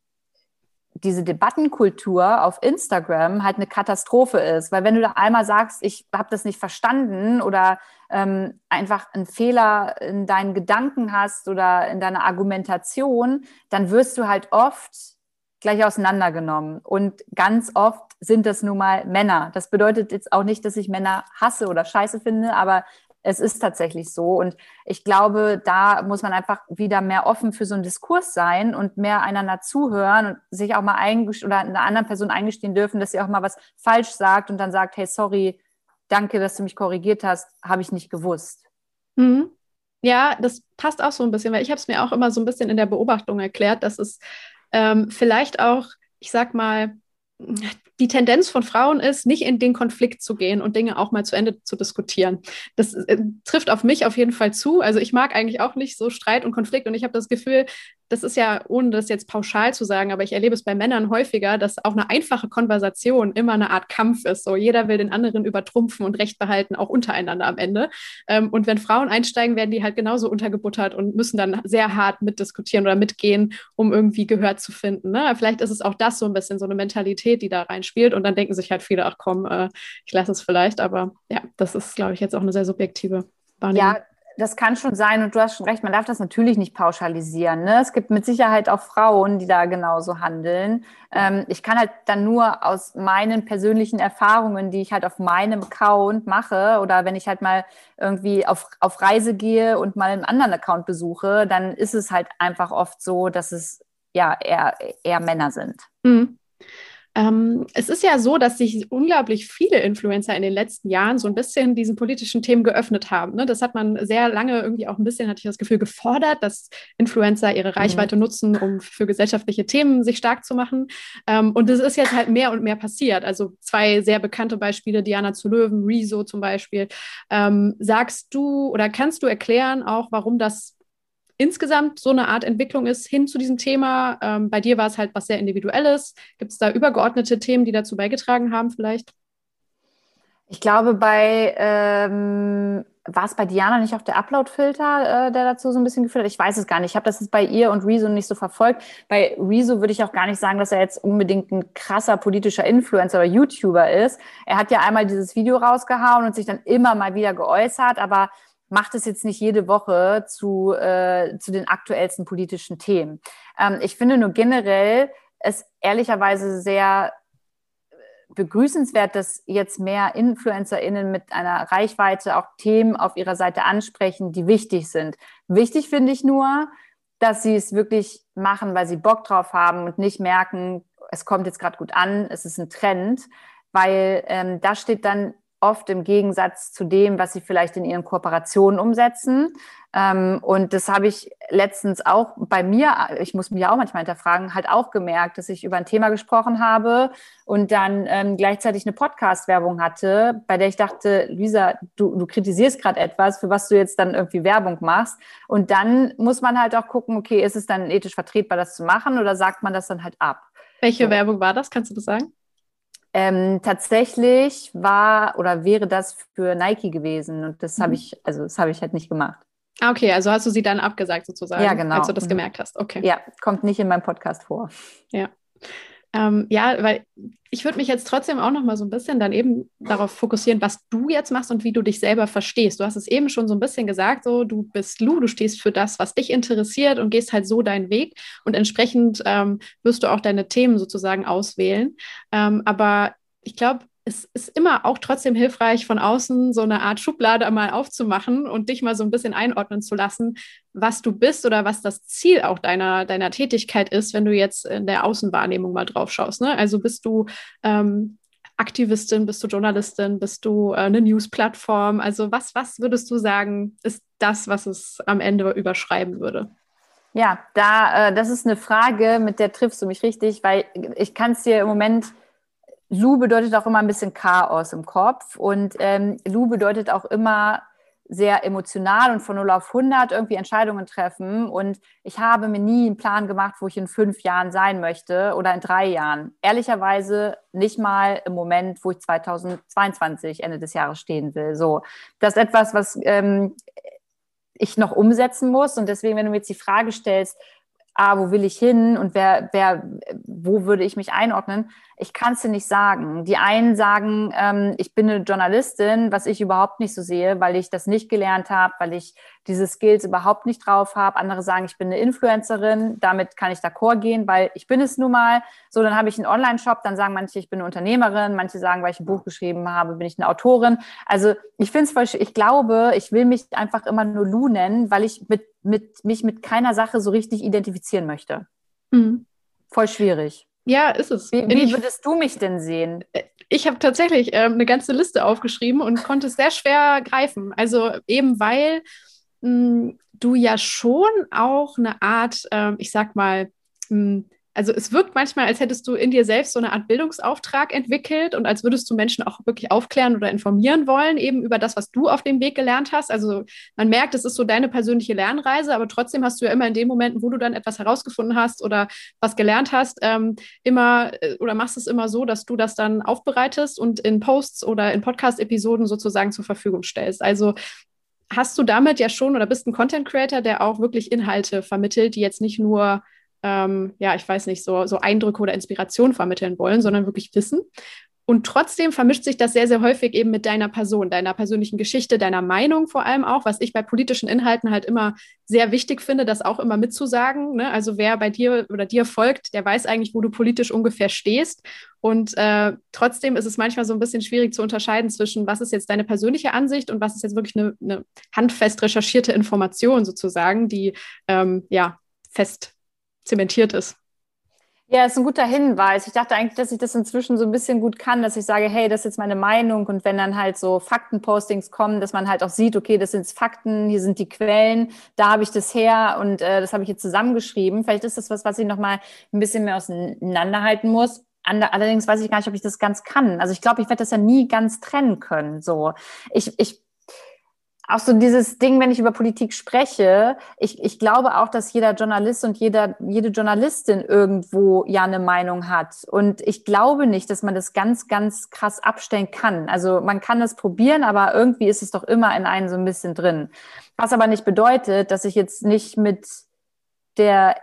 diese Debattenkultur auf Instagram halt eine Katastrophe ist. Weil wenn du da einmal sagst, ich habe das nicht verstanden oder ähm, einfach einen Fehler in deinen Gedanken hast oder in deiner Argumentation, dann wirst du halt oft gleich auseinandergenommen. Und ganz oft sind das nun mal Männer. Das bedeutet jetzt auch nicht, dass ich Männer hasse oder scheiße finde, aber es ist tatsächlich so. Und ich glaube, da muss man einfach wieder mehr offen für so einen Diskurs sein und mehr einander zuhören und sich auch mal oder einer anderen Person eingestehen dürfen, dass sie auch mal was falsch sagt und dann sagt, hey, sorry, danke, dass du mich korrigiert hast, habe ich nicht gewusst. Mhm. Ja, das passt auch so ein bisschen, weil ich habe es mir auch immer so ein bisschen in der Beobachtung erklärt, dass es ähm, vielleicht auch, ich sag mal, die Tendenz von Frauen ist, nicht in den Konflikt zu gehen und Dinge auch mal zu Ende zu diskutieren. Das äh, trifft auf mich auf jeden Fall zu. Also ich mag eigentlich auch nicht so Streit und Konflikt und ich habe das Gefühl, das ist ja, ohne das jetzt pauschal zu sagen, aber ich erlebe es bei Männern häufiger, dass auch eine einfache Konversation immer eine Art Kampf ist. So, jeder will den anderen übertrumpfen und Recht behalten, auch untereinander am Ende. Ähm, und wenn Frauen einsteigen, werden die halt genauso untergebuttert und müssen dann sehr hart mitdiskutieren oder mitgehen, um irgendwie Gehör zu finden. Ne? Vielleicht ist es auch das so ein bisschen so eine Mentalität, die da reinspielt. Und dann denken sich halt viele, ach komm, äh, ich lasse es vielleicht. Aber ja, das ist, glaube ich, jetzt auch eine sehr subjektive Wahrnehmung. Ja, das kann schon sein und du hast schon recht, man darf das natürlich nicht pauschalisieren. Ne? Es gibt mit Sicherheit auch Frauen, die da genauso handeln. Ähm, ich kann halt dann nur aus meinen persönlichen Erfahrungen, die ich halt auf meinem Account mache oder wenn ich halt mal irgendwie auf, auf Reise gehe und mal einen anderen Account besuche, dann ist es halt einfach oft so, dass es ja eher, eher Männer sind. Mhm. Ähm, es ist ja so, dass sich unglaublich viele Influencer in den letzten Jahren so ein bisschen diesen politischen Themen geöffnet haben. Ne? Das hat man sehr lange irgendwie auch ein bisschen, hatte ich das Gefühl, gefordert, dass Influencer ihre mhm. Reichweite mhm. nutzen, um für gesellschaftliche Themen sich stark zu machen. Ähm, und das ist jetzt halt mehr und mehr passiert. Also zwei sehr bekannte Beispiele, Diana zu Löwen, Rezo zum Beispiel. Ähm, sagst du oder kannst du erklären auch, warum das insgesamt so eine Art Entwicklung ist hin zu diesem Thema. Ähm, bei dir war es halt was sehr Individuelles. Gibt es da übergeordnete Themen, die dazu beigetragen haben vielleicht? Ich glaube, bei ähm, war es bei Diana nicht auch der Upload-Filter, äh, der dazu so ein bisschen geführt hat? Ich weiß es gar nicht. Ich habe das jetzt bei ihr und Rezo nicht so verfolgt. Bei Rezo würde ich auch gar nicht sagen, dass er jetzt unbedingt ein krasser politischer Influencer oder YouTuber ist. Er hat ja einmal dieses Video rausgehauen und sich dann immer mal wieder geäußert, aber macht es jetzt nicht jede Woche zu, äh, zu den aktuellsten politischen Themen. Ähm, ich finde nur generell es ehrlicherweise sehr begrüßenswert, dass jetzt mehr InfluencerInnen mit einer Reichweite auch Themen auf ihrer Seite ansprechen, die wichtig sind. Wichtig finde ich nur, dass sie es wirklich machen, weil sie Bock drauf haben und nicht merken, es kommt jetzt gerade gut an, es ist ein Trend, weil ähm, da steht dann oft im Gegensatz zu dem, was sie vielleicht in ihren Kooperationen umsetzen. Ähm, und das habe ich letztens auch bei mir, ich muss mich auch manchmal hinterfragen, halt auch gemerkt, dass ich über ein Thema gesprochen habe und dann ähm, gleichzeitig eine Podcast-Werbung hatte, bei der ich dachte, Lisa, du, du kritisierst gerade etwas, für was du jetzt dann irgendwie Werbung machst. Und dann muss man halt auch gucken, okay, ist es dann ethisch vertretbar, das zu machen oder sagt man das dann halt ab? Welche so. Werbung war das? Kannst du das sagen? Ähm, tatsächlich war oder wäre das für Nike gewesen und das mhm. habe ich, also das habe ich halt nicht gemacht. Ah, okay, also hast du sie dann abgesagt sozusagen, ja, genau. als du das mhm. gemerkt hast. Okay. Ja, kommt nicht in meinem Podcast vor. Ja. Ähm, ja, weil ich würde mich jetzt trotzdem auch noch mal so ein bisschen dann eben darauf fokussieren, was du jetzt machst und wie du dich selber verstehst. Du hast es eben schon so ein bisschen gesagt, so du bist Lu, du stehst für das, was dich interessiert und gehst halt so deinen Weg und entsprechend ähm, wirst du auch deine Themen sozusagen auswählen. Ähm, aber ich glaube, es ist immer auch trotzdem hilfreich, von außen so eine Art Schublade mal aufzumachen und dich mal so ein bisschen einordnen zu lassen, was du bist oder was das Ziel auch deiner, deiner Tätigkeit ist, wenn du jetzt in der Außenwahrnehmung mal drauf schaust. Ne? Also bist du ähm, Aktivistin, bist du Journalistin, bist du äh, eine News-Plattform? Also was, was würdest du sagen, ist das, was es am Ende überschreiben würde? Ja, da, äh, das ist eine Frage, mit der triffst du mich richtig, weil ich kann es dir im Moment Lu bedeutet auch immer ein bisschen Chaos im Kopf und ähm, Lu bedeutet auch immer sehr emotional und von 0 auf 100 irgendwie Entscheidungen treffen. Und ich habe mir nie einen Plan gemacht, wo ich in fünf Jahren sein möchte oder in drei Jahren. Ehrlicherweise nicht mal im Moment, wo ich 2022 Ende des Jahres stehen will. So, das ist etwas, was ähm, ich noch umsetzen muss. Und deswegen, wenn du mir jetzt die Frage stellst, ah, wo will ich hin und wer, wer, wo würde ich mich einordnen? Ich kann es dir nicht sagen. Die einen sagen, ähm, ich bin eine Journalistin, was ich überhaupt nicht so sehe, weil ich das nicht gelernt habe, weil ich diese Skills überhaupt nicht drauf habe. Andere sagen, ich bin eine Influencerin, damit kann ich d'accord gehen, weil ich bin es nun mal. So, dann habe ich einen Online-Shop, dann sagen manche, ich bin eine Unternehmerin, manche sagen, weil ich ein Buch geschrieben habe, bin ich eine Autorin. Also ich finde es voll, ich glaube, ich will mich einfach immer nur Lu nennen, weil ich mit, mit, mich mit keiner Sache so richtig identifizieren möchte. Mhm. Voll schwierig. Ja, ist es. Wie, wie würdest du mich denn sehen? Äh, ich habe tatsächlich äh, eine ganze Liste aufgeschrieben und konnte es sehr schwer greifen. Also eben weil du ja schon auch eine Art, äh, ich sag mal, mh, hm, also es wirkt manchmal, als hättest du in dir selbst so eine Art Bildungsauftrag entwickelt und als würdest du Menschen auch wirklich aufklären oder informieren wollen, eben über das, was du auf dem Weg gelernt hast. Also man merkt, es ist so deine persönliche Lernreise, aber trotzdem hast du ja immer in den Momenten, wo du dann etwas herausgefunden hast oder was gelernt hast, ähm, immer äh, oder machst es immer so, dass du das dann aufbereitest und in Posts oder in Podcast-Episoden sozusagen zur Verfügung stellst. Also hast du damit ja schon oder bist ein Content Creator, der auch wirklich Inhalte vermittelt, die jetzt nicht nur ähm, ja, ich weiß nicht, so, so Eindrücke oder Inspiration vermitteln wollen, sondern wirklich Wissen. Und trotzdem vermischt sich das sehr, sehr häufig eben mit deiner Person, deiner persönlichen Geschichte, deiner Meinung vor allem auch, was ich bei politischen Inhalten halt immer sehr wichtig finde, das auch immer mitzusagen. Ne? Also wer bei dir oder dir folgt, der weiß eigentlich, wo du politisch ungefähr stehst. Und äh, trotzdem ist es manchmal so ein bisschen schwierig zu unterscheiden zwischen, was ist jetzt deine persönliche Ansicht und was ist jetzt wirklich eine, eine handfest recherchierte Information sozusagen, die ähm, ja fest zementiert ist. Ja, ist ein guter Hinweis. Ich dachte eigentlich, dass ich das inzwischen so ein bisschen gut kann, dass ich sage, hey, das ist jetzt meine Meinung. Und wenn dann halt so Faktenpostings kommen, dass man halt auch sieht, okay, das sind Fakten, hier sind die Quellen, da habe ich das her und äh, das habe ich jetzt zusammengeschrieben. Vielleicht ist das was, was ich nochmal ein bisschen mehr auseinanderhalten muss. Allerdings weiß ich gar nicht, ob ich das ganz kann. Also ich glaube, ich werde das ja nie ganz trennen können. So, ich, ich auch so dieses Ding, wenn ich über Politik spreche, ich, ich glaube auch, dass jeder Journalist und jeder, jede Journalistin irgendwo ja eine Meinung hat. Und ich glaube nicht, dass man das ganz, ganz krass abstellen kann. Also man kann das probieren, aber irgendwie ist es doch immer in einem so ein bisschen drin. Was aber nicht bedeutet, dass ich jetzt nicht mit der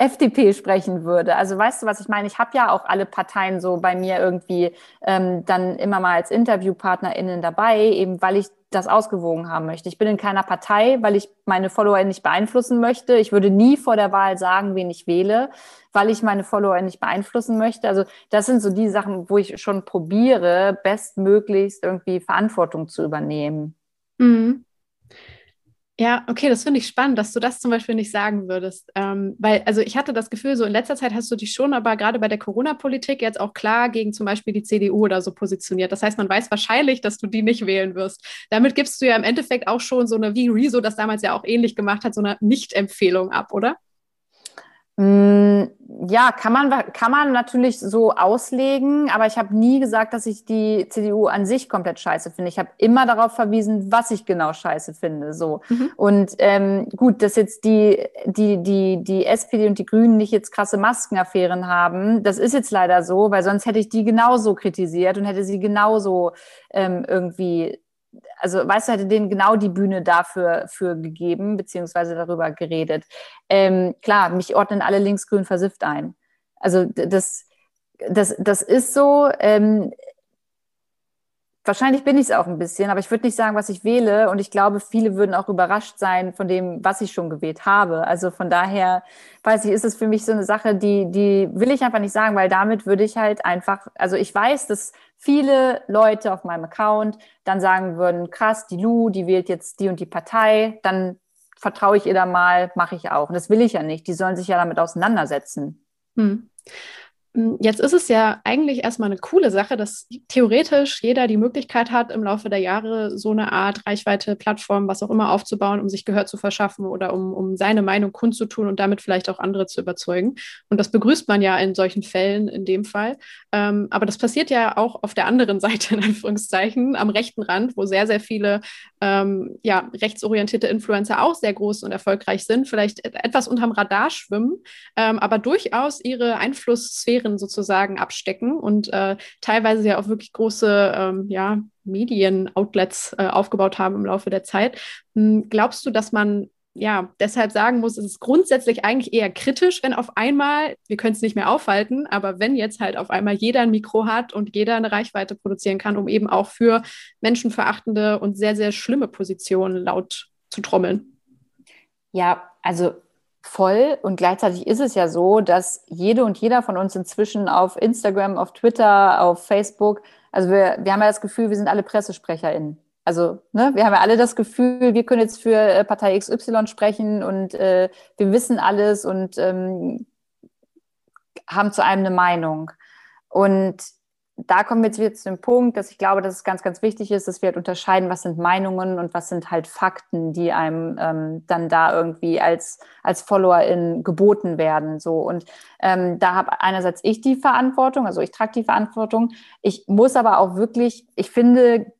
FDP sprechen würde. Also weißt du, was ich meine? Ich habe ja auch alle Parteien so bei mir irgendwie ähm, dann immer mal als InterviewpartnerInnen dabei, eben weil ich das ausgewogen haben möchte. Ich bin in keiner Partei, weil ich meine Follower nicht beeinflussen möchte. Ich würde nie vor der Wahl sagen, wen ich wähle, weil ich meine Follower nicht beeinflussen möchte. Also das sind so die Sachen, wo ich schon probiere, bestmöglichst irgendwie Verantwortung zu übernehmen. Mhm. Ja, okay, das finde ich spannend, dass du das zum Beispiel nicht sagen würdest. Ähm, weil, also ich hatte das Gefühl, so in letzter Zeit hast du dich schon, aber gerade bei der Corona-Politik jetzt auch klar gegen zum Beispiel die CDU oder so positioniert. Das heißt, man weiß wahrscheinlich, dass du die nicht wählen wirst. Damit gibst du ja im Endeffekt auch schon so eine, wie Rezo das damals ja auch ähnlich gemacht hat, so eine Nicht-Empfehlung ab, oder? Mm, ja, kann man, kann man natürlich so auslegen, aber ich habe nie gesagt, dass ich die CDU an sich komplett scheiße finde. Ich habe immer darauf verwiesen, was ich genau scheiße finde. So. Mhm. Und ähm, gut, dass jetzt die, die, die, die SPD und die Grünen nicht jetzt krasse Maskenaffären haben, das ist jetzt leider so, weil sonst hätte ich die genauso kritisiert und hätte sie genauso ähm, irgendwie also weißt du, hätte denen genau die Bühne dafür für gegeben, beziehungsweise darüber geredet. Ähm, klar, mich ordnen alle linksgrün versifft ein. Also das, das, das ist so. Ähm, wahrscheinlich bin ich es auch ein bisschen, aber ich würde nicht sagen, was ich wähle. Und ich glaube, viele würden auch überrascht sein von dem, was ich schon gewählt habe. Also von daher, weiß ich, ist es für mich so eine Sache, die, die will ich einfach nicht sagen, weil damit würde ich halt einfach, also ich weiß, dass viele Leute auf meinem Account dann sagen würden, krass, die Lu, die wählt jetzt die und die Partei, dann vertraue ich ihr da mal, mache ich auch. Und das will ich ja nicht. Die sollen sich ja damit auseinandersetzen. Hm. Hm, jetzt ist es ja eigentlich erstmal eine coole Sache, dass theoretisch jeder die Möglichkeit hat, im Laufe der Jahre so eine Art Reichweite, Plattform, was auch immer aufzubauen, um sich Gehör zu verschaffen oder um, um seine Meinung kundzutun und damit vielleicht auch andere zu überzeugen. Und das begrüßt man ja in solchen Fällen in dem Fall. Ähm, aber das passiert ja auch auf der anderen (laughs) Seite, in Anführungszeichen, am rechten Rand, wo sehr, sehr viele ähm, ja, rechtsorientierte Influencer auch sehr groß und erfolgreich sind, vielleicht etwas unterm Radar schwimmen, ähm, aber durchaus ihre Einflusssphäre Sphären sozusagen abstecken und äh, teilweise ja auch wirklich große ähm, ja, Medien-Outlets äh, aufgebaut haben im Laufe der Zeit. Hm, glaubst du, dass man ja, deshalb sagen muss, es ist grundsätzlich eigentlich eher kritisch, wenn auf einmal, wir können es nicht mehr aufhalten, aber wenn jetzt halt auf einmal jeder ein Mikro hat und jeder eine Reichweite produzieren kann, um eben auch für menschenverachtende und sehr, sehr schlimme Positionen laut zu trommeln. Ja, also voll. Und gleichzeitig ist es ja so, dass jede und jeder von uns inzwischen auf Instagram, auf Twitter, auf Facebook, also wir, wir haben ja das Gefühl, wir sind alle PressesprecherInnen. Also ne, wir haben ja alle das Gefühl, wir können jetzt für äh, Partei XY sprechen und äh, wir wissen alles und ähm, haben zu einem eine Meinung. Und da kommen wir jetzt wieder zu dem Punkt, dass ich glaube, dass es ganz, ganz wichtig ist, dass wir halt unterscheiden, was sind Meinungen und was sind halt Fakten, die einem ähm, dann da irgendwie als, als Followerin geboten werden. So. Und ähm, da habe einerseits ich die Verantwortung, also ich trage die Verantwortung. Ich muss aber auch wirklich, ich finde,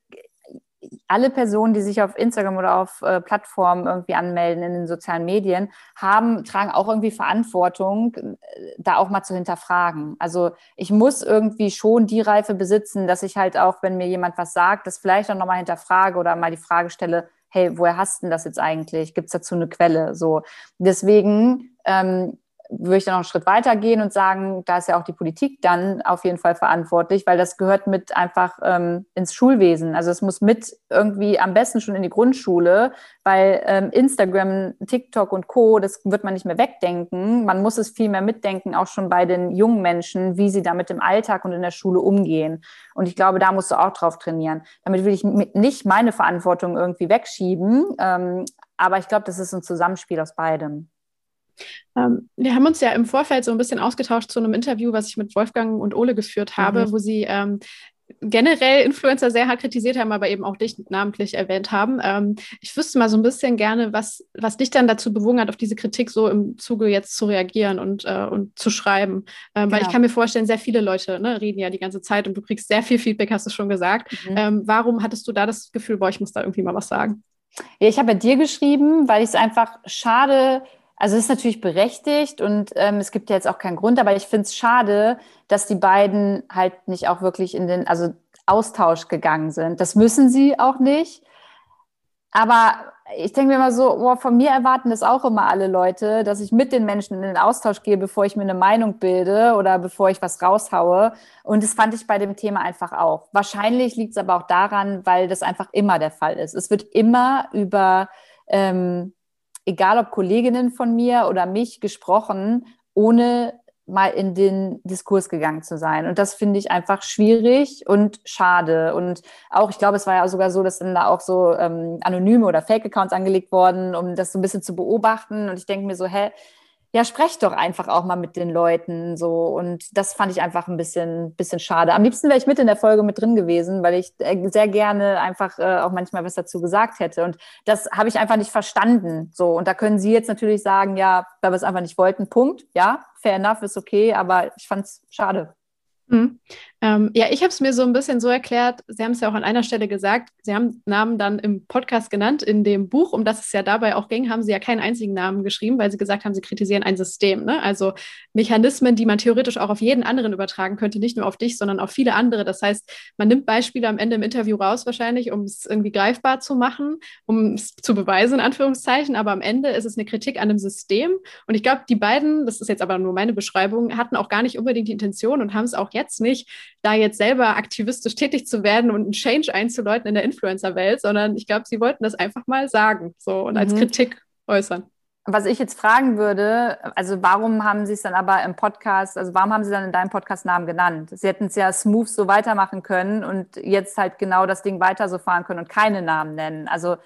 alle Personen, die sich auf Instagram oder auf äh, Plattformen irgendwie anmelden in den sozialen Medien, haben, tragen auch irgendwie Verantwortung, äh, da auch mal zu hinterfragen. Also ich muss irgendwie schon die Reife besitzen, dass ich halt auch, wenn mir jemand was sagt, das vielleicht auch nochmal hinterfrage oder mal die Frage stelle, hey, woher hast du denn das jetzt eigentlich? Gibt es dazu eine Quelle? So. Deswegen ähm, würde ich dann noch einen Schritt weiter gehen und sagen, da ist ja auch die Politik dann auf jeden Fall verantwortlich, weil das gehört mit einfach ähm, ins Schulwesen. Also es muss mit irgendwie am besten schon in die Grundschule, weil ähm, Instagram, TikTok und Co., das wird man nicht mehr wegdenken. Man muss es viel mehr mitdenken, auch schon bei den jungen Menschen, wie sie damit im Alltag und in der Schule umgehen. Und ich glaube, da musst du auch drauf trainieren. Damit will ich nicht meine Verantwortung irgendwie wegschieben, ähm, aber ich glaube, das ist ein Zusammenspiel aus beidem. Ähm, wir haben uns ja im Vorfeld so ein bisschen ausgetauscht zu einem Interview, was ich mit Wolfgang und Ole geführt habe, mhm. wo sie ähm, generell Influencer sehr hart kritisiert haben, aber eben auch dich namentlich erwähnt haben. Ähm, ich wüsste mal so ein bisschen gerne, was, was dich dann dazu bewogen hat, auf diese Kritik so im Zuge jetzt zu reagieren und, äh, und zu schreiben. Ähm, genau. Weil ich genau. kann mir vorstellen, sehr viele Leute ne, reden ja die ganze Zeit und du kriegst sehr viel Feedback, hast du schon gesagt. Mhm. Ähm, warum hattest du da das Gefühl, boah, ich muss da irgendwie mal was sagen? Ja, ich habe ja dir geschrieben, weil ich es einfach schade also es ist natürlich berechtigt und ähm, es gibt ja jetzt auch keinen Grund, aber ich finde es schade, dass die beiden halt nicht auch wirklich in den also Austausch gegangen sind. Das müssen sie auch nicht. Aber ich denke mir immer so, oh, von mir erwarten das auch immer alle Leute, dass ich mit den Menschen in den Austausch gehe, bevor ich mir eine Meinung bilde oder bevor ich was raushaue. Und das fand ich bei dem Thema einfach auch. Wahrscheinlich liegt es aber auch daran, weil das einfach immer der Fall ist. Es wird immer über ähm, egal ob Kolleginnen von mir oder mich, gesprochen, ohne mal in den Diskurs gegangen zu sein. Und das finde ich einfach schwierig und schade. Und auch, ich glaube, es war ja sogar so, dass dann da auch so ähm, anonyme oder Fake-Accounts angelegt wurden, um das so ein bisschen zu beobachten. Und ich denke mir so, hä, ja, sprecht doch einfach auch mal mit den Leuten so. Und das fand ich einfach ein bisschen, bisschen schade. Am liebsten wäre ich mit in der Folge mit drin gewesen, weil ich äh, sehr gerne einfach äh, auch manchmal was dazu gesagt hätte. Und das habe ich einfach nicht verstanden. So. Und da können Sie jetzt natürlich sagen, ja, weil wir es einfach nicht wollten. Punkt. Ja, fair enough, ist okay. Aber ich fand es schade. Mhm. Ähm, ja, ich habe es mir so ein bisschen so erklärt, Sie haben es ja auch an einer Stelle gesagt, Sie haben Namen dann im Podcast genannt, in dem Buch, um das es ja dabei auch ging, haben Sie ja keinen einzigen Namen geschrieben, weil Sie gesagt haben, Sie kritisieren ein System. Ne? Also Mechanismen, die man theoretisch auch auf jeden anderen übertragen könnte, nicht nur auf dich, sondern auf viele andere. Das heißt, man nimmt Beispiele am Ende im Interview raus, wahrscheinlich, um es irgendwie greifbar zu machen, um es zu beweisen, in Anführungszeichen, aber am Ende ist es eine Kritik an einem System. Und ich glaube, die beiden, das ist jetzt aber nur meine Beschreibung, hatten auch gar nicht unbedingt die Intention und haben es auch jetzt nicht da jetzt selber aktivistisch tätig zu werden und einen Change einzuläuten in der Influencer-Welt, sondern ich glaube, sie wollten das einfach mal sagen so und mhm. als Kritik äußern. Was ich jetzt fragen würde, also warum haben Sie es dann aber im Podcast, also warum haben Sie dann in deinem Podcast Namen genannt? Sie hätten es ja smooth so weitermachen können und jetzt halt genau das Ding weiter so fahren können und keine Namen nennen. Also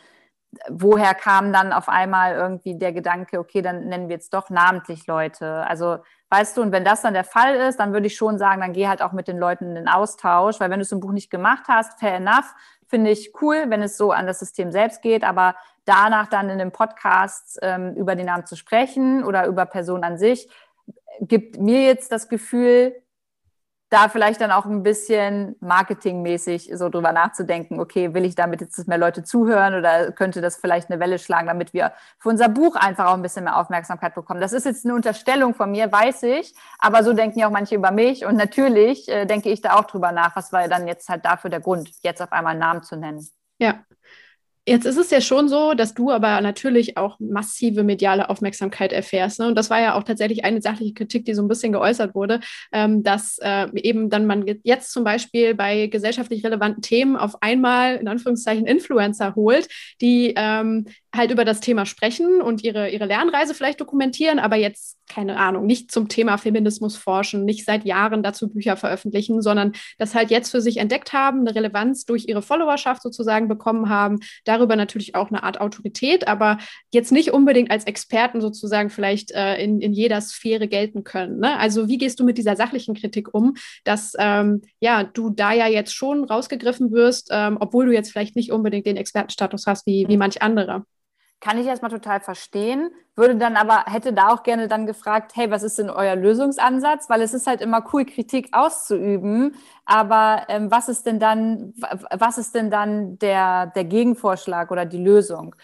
woher kam dann auf einmal irgendwie der Gedanke, okay, dann nennen wir jetzt doch namentlich Leute? Also Weißt du, und wenn das dann der Fall ist, dann würde ich schon sagen, dann geh halt auch mit den Leuten in den Austausch, weil wenn du es im Buch nicht gemacht hast, fair enough, finde ich cool, wenn es so an das System selbst geht, aber danach dann in dem Podcast ähm, über den Namen zu sprechen oder über Personen an sich, gibt mir jetzt das Gefühl, da vielleicht dann auch ein bisschen marketingmäßig so drüber nachzudenken, okay, will ich damit jetzt mehr Leute zuhören oder könnte das vielleicht eine Welle schlagen, damit wir für unser Buch einfach auch ein bisschen mehr Aufmerksamkeit bekommen. Das ist jetzt eine Unterstellung von mir, weiß ich, aber so denken ja auch manche über mich und natürlich äh, denke ich da auch drüber nach, was war dann jetzt halt dafür der Grund, jetzt auf einmal einen Namen zu nennen. Ja, Jetzt ist es ja schon so, dass du aber natürlich auch massive mediale Aufmerksamkeit erfährst. Ne? Und das war ja auch tatsächlich eine sachliche Kritik, die so ein bisschen geäußert wurde, ähm, dass äh, eben dann man jetzt zum Beispiel bei gesellschaftlich relevanten Themen auf einmal in Anführungszeichen Influencer holt, die ähm, halt über das Thema sprechen und ihre, ihre Lernreise vielleicht dokumentieren, aber jetzt, keine Ahnung, nicht zum Thema Feminismus forschen, nicht seit Jahren dazu Bücher veröffentlichen, sondern das halt jetzt für sich entdeckt haben, eine Relevanz durch ihre Followerschaft sozusagen bekommen haben, darüber natürlich auch eine Art Autorität, aber jetzt nicht unbedingt als Experten sozusagen vielleicht äh, in, in jeder Sphäre gelten können. Ne? Also wie gehst du mit dieser sachlichen Kritik um, dass ähm, ja, du da ja jetzt schon rausgegriffen wirst, ähm, obwohl du jetzt vielleicht nicht unbedingt den Expertenstatus hast wie, wie manch andere? Kann ich erstmal total verstehen, würde dann aber, hätte da auch gerne dann gefragt, hey, was ist denn euer Lösungsansatz? Weil es ist halt immer cool, Kritik auszuüben, aber ähm, was ist denn dann, was ist denn dann der, der Gegenvorschlag oder die Lösung?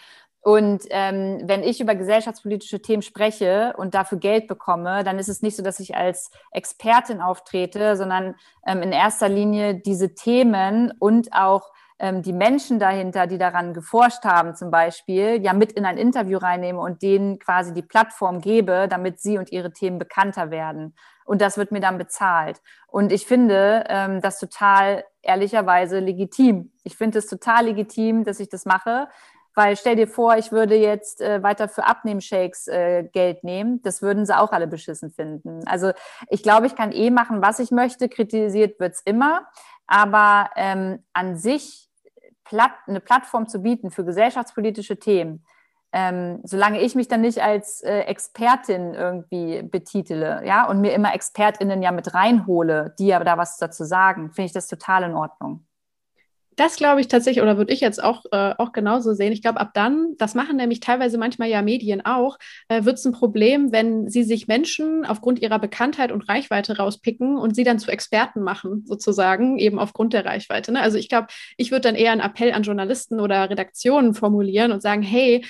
Und ähm, wenn ich über gesellschaftspolitische Themen spreche und dafür Geld bekomme, dann ist es nicht so, dass ich als Expertin auftrete, sondern ähm, in erster Linie diese Themen und auch ähm, die Menschen dahinter, die daran geforscht haben, zum Beispiel, ja mit in ein Interview reinnehme und denen quasi die Plattform gebe, damit sie und ihre Themen bekannter werden. Und das wird mir dann bezahlt. Und ich finde ähm, das total ehrlicherweise legitim. Ich finde es total legitim, dass ich das mache. Weil stell dir vor, ich würde jetzt äh, weiter für Abnehmshakes äh, Geld nehmen. Das würden sie auch alle beschissen finden. Also ich glaube, ich kann eh machen, was ich möchte. Kritisiert wird's immer. Aber ähm, an sich Platt, eine Plattform zu bieten für gesellschaftspolitische Themen, ähm, solange ich mich dann nicht als äh, Expertin irgendwie betitele, ja, und mir immer ExpertInnen ja mit reinhole, die ja da was dazu sagen, finde ich das total in Ordnung. Das glaube ich tatsächlich, oder würde ich jetzt auch, äh, auch genauso sehen. Ich glaube, ab dann, das machen nämlich teilweise manchmal ja Medien auch, äh, wird es ein Problem, wenn sie sich Menschen aufgrund ihrer Bekanntheit und Reichweite rauspicken und sie dann zu Experten machen, sozusagen, eben aufgrund der Reichweite. Ne? Also ich glaube, ich würde dann eher einen Appell an Journalisten oder Redaktionen formulieren und sagen, hey,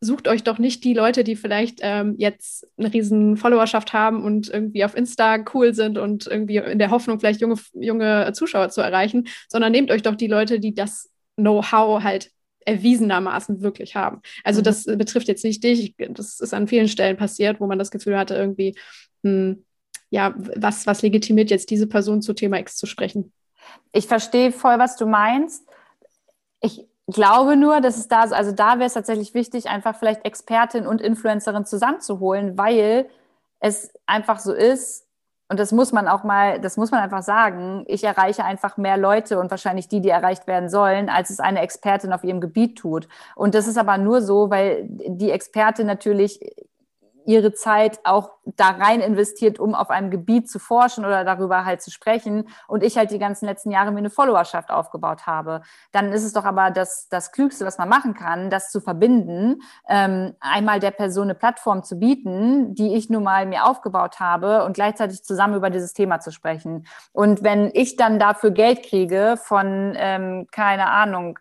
sucht euch doch nicht die Leute, die vielleicht ähm, jetzt eine riesen Followerschaft haben und irgendwie auf Insta cool sind und irgendwie in der Hoffnung, vielleicht junge, junge Zuschauer zu erreichen, sondern nehmt euch doch die Leute, die das Know-how halt erwiesenermaßen wirklich haben. Also mhm. das betrifft jetzt nicht dich, das ist an vielen Stellen passiert, wo man das Gefühl hatte, irgendwie, hm, ja, was, was legitimiert jetzt diese Person zu Thema X zu sprechen? Ich verstehe voll, was du meinst. Ich glaube nur, dass es da, also da wäre es tatsächlich wichtig, einfach vielleicht Expertin und Influencerin zusammenzuholen, weil es einfach so ist, und das muss man auch mal, das muss man einfach sagen, ich erreiche einfach mehr Leute und wahrscheinlich die, die erreicht werden sollen, als es eine Expertin auf ihrem Gebiet tut. Und das ist aber nur so, weil die Expertin natürlich ihre Zeit auch da rein investiert, um auf einem Gebiet zu forschen oder darüber halt zu sprechen und ich halt die ganzen letzten Jahre mir eine Followerschaft aufgebaut habe, dann ist es doch aber das, das Klügste, was man machen kann, das zu verbinden, ähm, einmal der Person eine Plattform zu bieten, die ich nun mal mir aufgebaut habe und gleichzeitig zusammen über dieses Thema zu sprechen. Und wenn ich dann dafür Geld kriege von, ähm, keine Ahnung,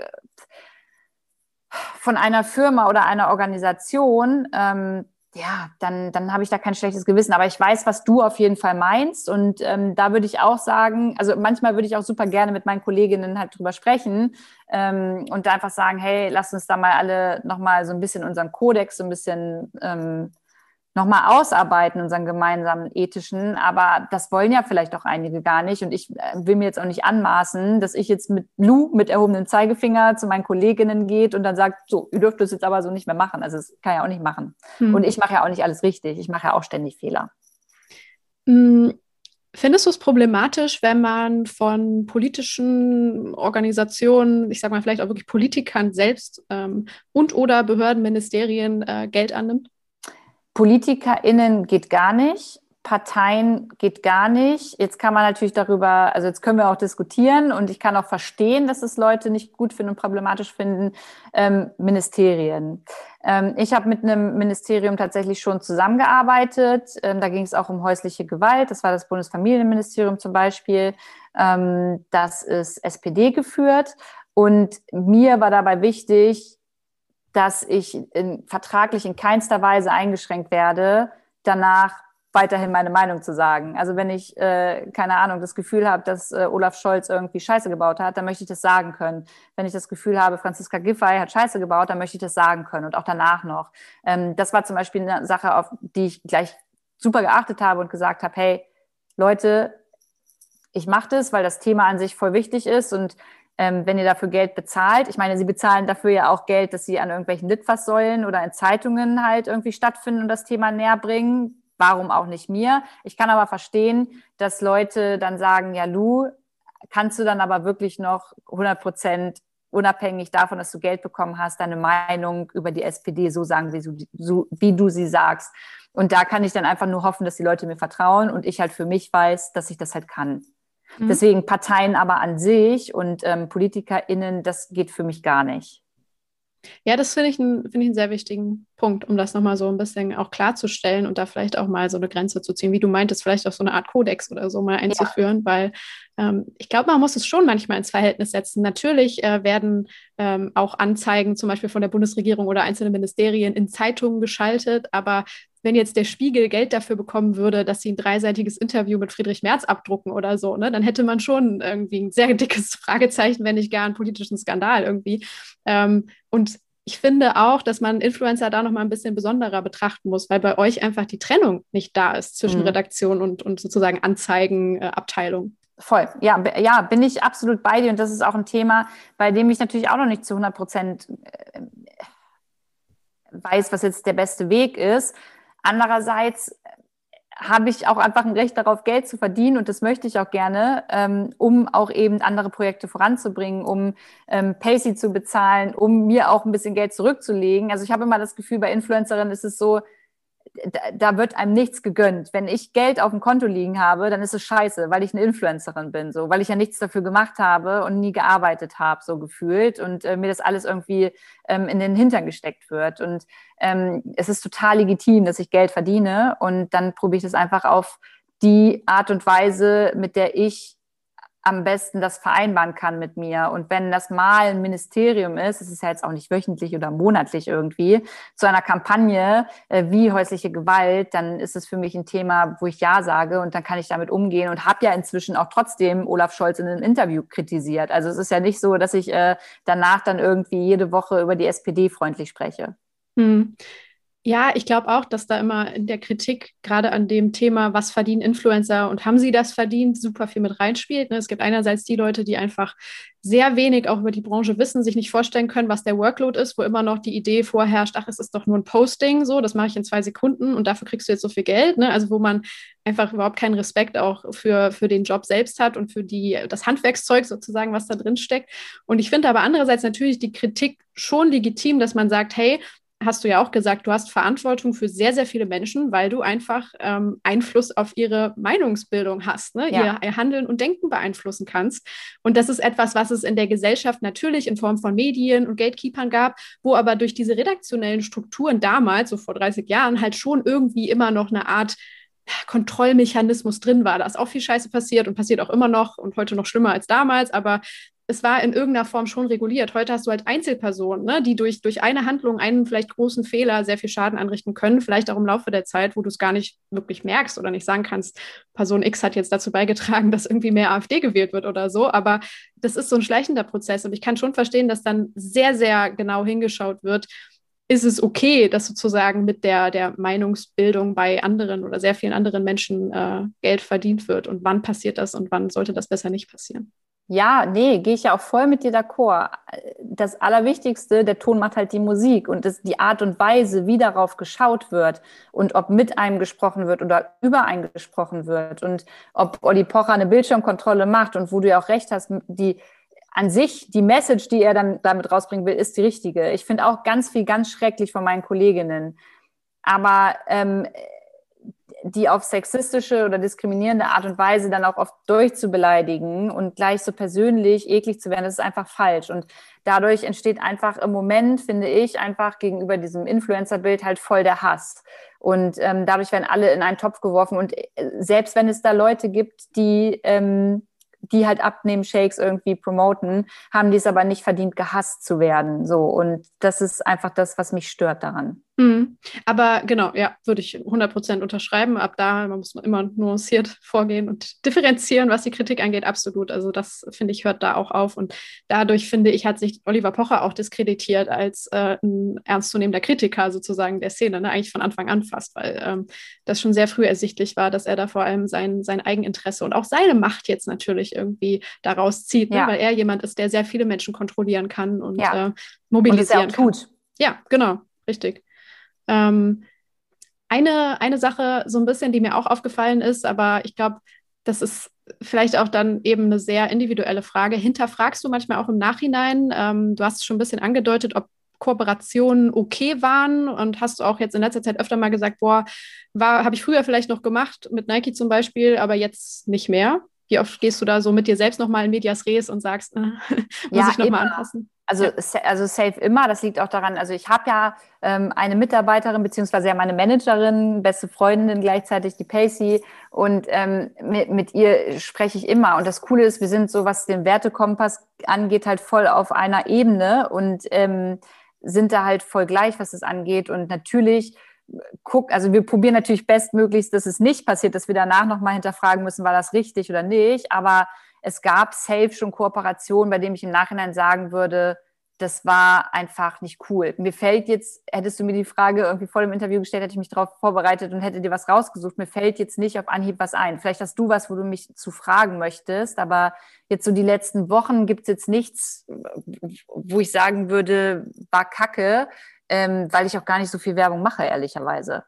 von einer Firma oder einer Organisation, ähm, ja, dann, dann habe ich da kein schlechtes Gewissen. Aber ich weiß, was du auf jeden Fall meinst. Und ähm, da würde ich auch sagen, also manchmal würde ich auch super gerne mit meinen Kolleginnen halt drüber sprechen ähm, und einfach sagen, hey, lass uns da mal alle nochmal so ein bisschen unseren Kodex so ein bisschen ähm, nochmal ausarbeiten, unseren gemeinsamen ethischen. Aber das wollen ja vielleicht auch einige gar nicht. Und ich äh, will mir jetzt auch nicht anmaßen, dass ich jetzt mit Lou mit erhobenem Zeigefinger zu meinen Kolleginnen geht und dann sagt, so, ihr dürft das jetzt aber so nicht mehr machen. Also das kann ich auch nicht machen. Hm. Und ich mache ja auch nicht alles richtig. Ich mache ja auch ständig Fehler. Hm. Findest du es problematisch, wenn man von politischen Organisationen, ich sage mal vielleicht auch wirklich Politikern selbst ähm, und oder Behörden, Ministerien äh, Geld annimmt? PolitikerInnen geht gar nicht. Parteien geht gar nicht. Jetzt kann man natürlich darüber, also jetzt können wir auch diskutieren und ich kann auch verstehen, dass es Leute nicht gut finden und problematisch finden, ähm, Ministerien. Ähm, ich habe mit einem Ministerium tatsächlich schon zusammengearbeitet. Ähm, da ging es auch um häusliche Gewalt. Das war das Bundesfamilienministerium zum Beispiel. Ähm, das ist SPD geführt. Und mir war dabei wichtig, dass ich in, vertraglich in keinster Weise eingeschränkt werde, danach weiterhin meine Meinung zu sagen. Also wenn ich, äh, keine Ahnung, das Gefühl habe, dass äh, Olaf Scholz irgendwie Scheiße gebaut hat, dann möchte ich das sagen können. Wenn ich das Gefühl habe, Franziska Giffey hat Scheiße gebaut, dann möchte ich das sagen können und auch danach noch. Ähm, das war zum Beispiel eine Sache, auf die ich gleich super geachtet habe und gesagt habe, hey, Leute, ich mache das, weil das Thema an sich voll wichtig ist und ähm, wenn ihr dafür Geld bezahlt. Ich meine, sie bezahlen dafür ja auch Geld, dass sie an irgendwelchen Litfaßsäulen oder in Zeitungen halt irgendwie stattfinden und das Thema näher bringen. Warum auch nicht mir? Ich kann aber verstehen, dass Leute dann sagen, ja, Lu, kannst du dann aber wirklich noch 100 Prozent unabhängig davon, dass du Geld bekommen hast, deine Meinung über die SPD so sagen, wie du, so, wie du sie sagst. Und da kann ich dann einfach nur hoffen, dass die Leute mir vertrauen und ich halt für mich weiß, dass ich das halt kann. Mhm. Deswegen Parteien aber an sich und ähm, PolitikerInnen, das geht für mich gar nicht. Ja, das finde ich, find ich einen sehr wichtigen Punkt, um das nochmal so ein bisschen auch klarzustellen und da vielleicht auch mal so eine Grenze zu ziehen, wie du meintest, vielleicht auch so eine Art Kodex oder so mal einzuführen, ja. weil ähm, ich glaube, man muss es schon manchmal ins Verhältnis setzen. Natürlich äh, werden ähm, auch Anzeigen zum Beispiel von der Bundesregierung oder einzelnen Ministerien in Zeitungen geschaltet, aber wenn jetzt der Spiegel Geld dafür bekommen würde, dass sie ein dreiseitiges Interview mit Friedrich Merz abdrucken oder so, ne, dann hätte man schon irgendwie ein sehr (laughs) dickes Fragezeichen, wenn nicht gar einen politischen Skandal irgendwie. Ähm, und ich finde auch, dass man Influencer da noch mal ein bisschen besonderer betrachten muss, weil bei euch einfach die Trennung nicht da ist zwischen mhm. Redaktion und, und sozusagen Anzeigenabteilung. Äh, Voll, ja, ja, bin ich absolut bei dir und das ist auch ein Thema, bei dem ich natürlich auch noch nicht zu 100 Prozent äh, weiß, was jetzt der beste Weg ist. Andererseits habe ich auch einfach ein Recht darauf, Geld zu verdienen und das möchte ich auch gerne, ähm, um auch eben andere Projekte voranzubringen, um ähm, Pacey zu bezahlen, um mir auch ein bisschen Geld zurückzulegen. Also ich habe immer das Gefühl, bei Influencerinnen ist es so, da, wird einem nichts gegönnt. Wenn ich Geld auf dem Konto liegen habe, dann ist es scheiße, weil ich eine Influencerin bin, so, weil ich ja nichts dafür gemacht habe und nie gearbeitet habe, so gefühlt und äh, mir das alles irgendwie ähm, in den Hintern gesteckt wird. Und ähm, es ist total legitim, dass ich Geld verdiene und dann probiere ich das einfach auf die Art und Weise, mit der ich am besten das vereinbaren kann mit mir. Und wenn das mal ein Ministerium ist, es ist ja jetzt auch nicht wöchentlich oder monatlich irgendwie, zu einer Kampagne äh, wie häusliche Gewalt, dann ist es für mich ein Thema, wo ich Ja sage und dann kann ich damit umgehen und habe ja inzwischen auch trotzdem Olaf Scholz in einem Interview kritisiert. Also es ist ja nicht so, dass ich äh, danach dann irgendwie jede Woche über die SPD freundlich spreche. Hm. Ja, ich glaube auch, dass da immer in der Kritik gerade an dem Thema, was verdienen Influencer und haben sie das verdient, super viel mit reinspielt. Ne? Es gibt einerseits die Leute, die einfach sehr wenig auch über die Branche wissen, sich nicht vorstellen können, was der Workload ist, wo immer noch die Idee vorherrscht, ach, es ist doch nur ein Posting, so, das mache ich in zwei Sekunden und dafür kriegst du jetzt so viel Geld. Ne? Also wo man einfach überhaupt keinen Respekt auch für, für den Job selbst hat und für die, das Handwerkszeug sozusagen, was da drin steckt. Und ich finde aber andererseits natürlich die Kritik schon legitim, dass man sagt, hey, hast du ja auch gesagt, du hast Verantwortung für sehr, sehr viele Menschen, weil du einfach ähm, Einfluss auf ihre Meinungsbildung hast, ne? Ja. Ihr, ihr, Handeln und Denken beeinflussen kannst. Und das ist etwas, was es in der Gesellschaft natürlich in Form von Medien und Gatekeepern gab, wo aber durch diese redaktionellen Strukturen damals, so vor 30 Jahren, halt schon irgendwie immer noch eine Art Kontrollmechanismus drin war. Da ist auch viel Scheiße passiert und passiert auch immer noch und heute noch schlimmer als damals, aber es war in irgendeiner Form schon reguliert. Heute hast du halt Einzelpersonen, ne, die durch, durch eine Handlung, einen vielleicht großen Fehler sehr viel Schaden anrichten können, vielleicht auch im Laufe der Zeit, wo du es gar nicht wirklich merkst oder nicht sagen kannst, Person X hat jetzt dazu beigetragen, (laughs) dass irgendwie mehr AfD gewählt wird oder so. Aber das ist so ein schleichender Prozess und ich kann schon verstehen, dass dann sehr, sehr genau hingeschaut wird, ist es okay, dass sozusagen mit der, der Meinungsbildung bei anderen oder sehr vielen anderen Menschen äh, Geld verdient wird und wann passiert das und wann sollte das besser nicht passieren? Ja, nee, gehe ich ja auch voll mit dir d'accord. Das Allerwichtigste, der Ton macht halt die Musik und das, die Art und Weise, wie darauf geschaut wird und ob mit einem gesprochen wird oder über einen gesprochen wird und ob Olli Pocher eine Bildschirmkontrolle macht und wo du ja auch recht hast, die an sich, die Message, die er dann damit rausbringen will, ist die richtige. Ich finde auch ganz viel ganz schrecklich von meinen Kolleginnen. Aber ähm, die auf sexistische oder diskriminierende Art und Weise dann auch oft durchzubeleidigen und gleich so persönlich eklig zu werden, das ist einfach falsch. Und dadurch entsteht einfach im Moment, finde ich, einfach gegenüber diesem Influencer-Bild halt voll der Hass. Und ähm, dadurch werden alle in einen Topf geworfen. Und äh, selbst wenn es da Leute gibt, die ähm, die halt abnehmen, Shakes irgendwie promoten, haben die es aber nicht verdient, gehasst zu werden. So. Und das ist einfach das, was mich stört daran. Mhm. Aber genau, ja, würde ich 100% unterschreiben. Ab da man muss man immer nuanciert (laughs) vorgehen und differenzieren, was die Kritik angeht, absolut. Also das, finde ich, hört da auch auf. Und dadurch, finde ich, hat sich Oliver Pocher auch diskreditiert als äh, ein ernstzunehmender Kritiker sozusagen der Szene, ne? eigentlich von Anfang an fast, weil ähm, das schon sehr früh ersichtlich war, dass er da vor allem sein, sein Eigeninteresse und auch seine Macht jetzt natürlich irgendwie daraus zieht, ne? ja. weil er jemand ist, der sehr viele Menschen kontrollieren kann und ja. äh, mobilisieren und kann. Tut. Ja, genau, richtig. Ähm, eine, eine Sache, so ein bisschen, die mir auch aufgefallen ist, aber ich glaube, das ist vielleicht auch dann eben eine sehr individuelle Frage. Hinterfragst du manchmal auch im Nachhinein? Ähm, du hast es schon ein bisschen angedeutet, ob Kooperationen okay waren und hast du auch jetzt in letzter Zeit öfter mal gesagt, boah, habe ich früher vielleicht noch gemacht mit Nike zum Beispiel, aber jetzt nicht mehr. Wie oft gehst du da so mit dir selbst nochmal in Medias Res und sagst, äh, (laughs) muss ja, ich nochmal anpassen? Also, ja. also safe immer. Das liegt auch daran, also ich habe ja ähm, eine Mitarbeiterin, beziehungsweise ja meine Managerin, beste Freundin gleichzeitig, die Pacey. Und ähm, mit, mit ihr spreche ich immer. Und das Coole ist, wir sind so, was den Wertekompass angeht, halt voll auf einer Ebene und ähm, sind da halt voll gleich, was es angeht. Und natürlich gucken, also wir probieren natürlich bestmöglichst, dass es nicht passiert, dass wir danach nochmal hinterfragen müssen, war das richtig oder nicht. Aber es gab safe schon Kooperationen, bei denen ich im Nachhinein sagen würde, das war einfach nicht cool. Mir fällt jetzt, hättest du mir die Frage irgendwie vor dem Interview gestellt, hätte ich mich darauf vorbereitet und hätte dir was rausgesucht. Mir fällt jetzt nicht auf Anhieb was ein. Vielleicht hast du was, wo du mich zu fragen möchtest, aber jetzt so die letzten Wochen gibt es jetzt nichts, wo ich sagen würde, war kacke, ähm, weil ich auch gar nicht so viel Werbung mache, ehrlicherweise.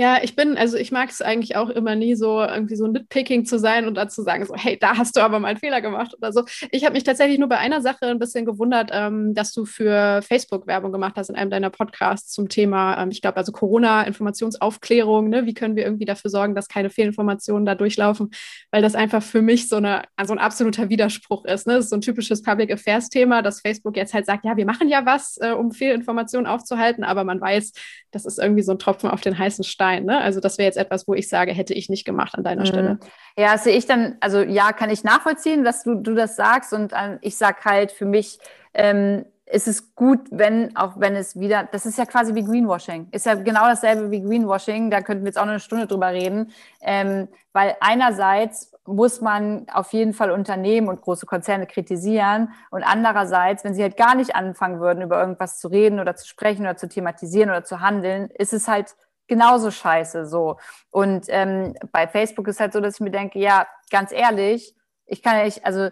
Ja, ich bin, also ich mag es eigentlich auch immer nie so irgendwie so nitpicking zu sein und dazu sagen, so, hey, da hast du aber mal einen Fehler gemacht oder so. Ich habe mich tatsächlich nur bei einer Sache ein bisschen gewundert, ähm, dass du für Facebook Werbung gemacht hast in einem deiner Podcasts zum Thema, ähm, ich glaube, also Corona-Informationsaufklärung, ne? Wie können wir irgendwie dafür sorgen, dass keine Fehlinformationen da durchlaufen? Weil das einfach für mich so, eine, so ein absoluter Widerspruch ist. Ne? Das ist so ein typisches Public Affairs-Thema, dass Facebook jetzt halt sagt, ja, wir machen ja was, äh, um Fehlinformationen aufzuhalten, aber man weiß, das ist irgendwie so ein Tropfen auf den heißen Stein sein. Ne? Also das wäre jetzt etwas, wo ich sage, hätte ich nicht gemacht an deiner mhm. Stelle. Ja, sehe ich dann, also ja, kann ich nachvollziehen, dass du, du das sagst. Und äh, ich sage halt für mich, ähm, ist es gut, wenn, auch wenn es wieder, das ist ja quasi wie Greenwashing, ist ja genau dasselbe wie Greenwashing, da könnten wir jetzt auch noch eine Stunde drüber reden, ähm, weil einerseits muss man auf jeden Fall Unternehmen und große Konzerne kritisieren und andererseits, wenn sie halt gar nicht anfangen würden, über irgendwas zu reden oder zu sprechen oder zu thematisieren oder zu handeln, ist es halt genauso scheiße so. Und ähm, bei Facebook ist halt so, dass ich mir denke, ja, ganz ehrlich, ich kann ja nicht, also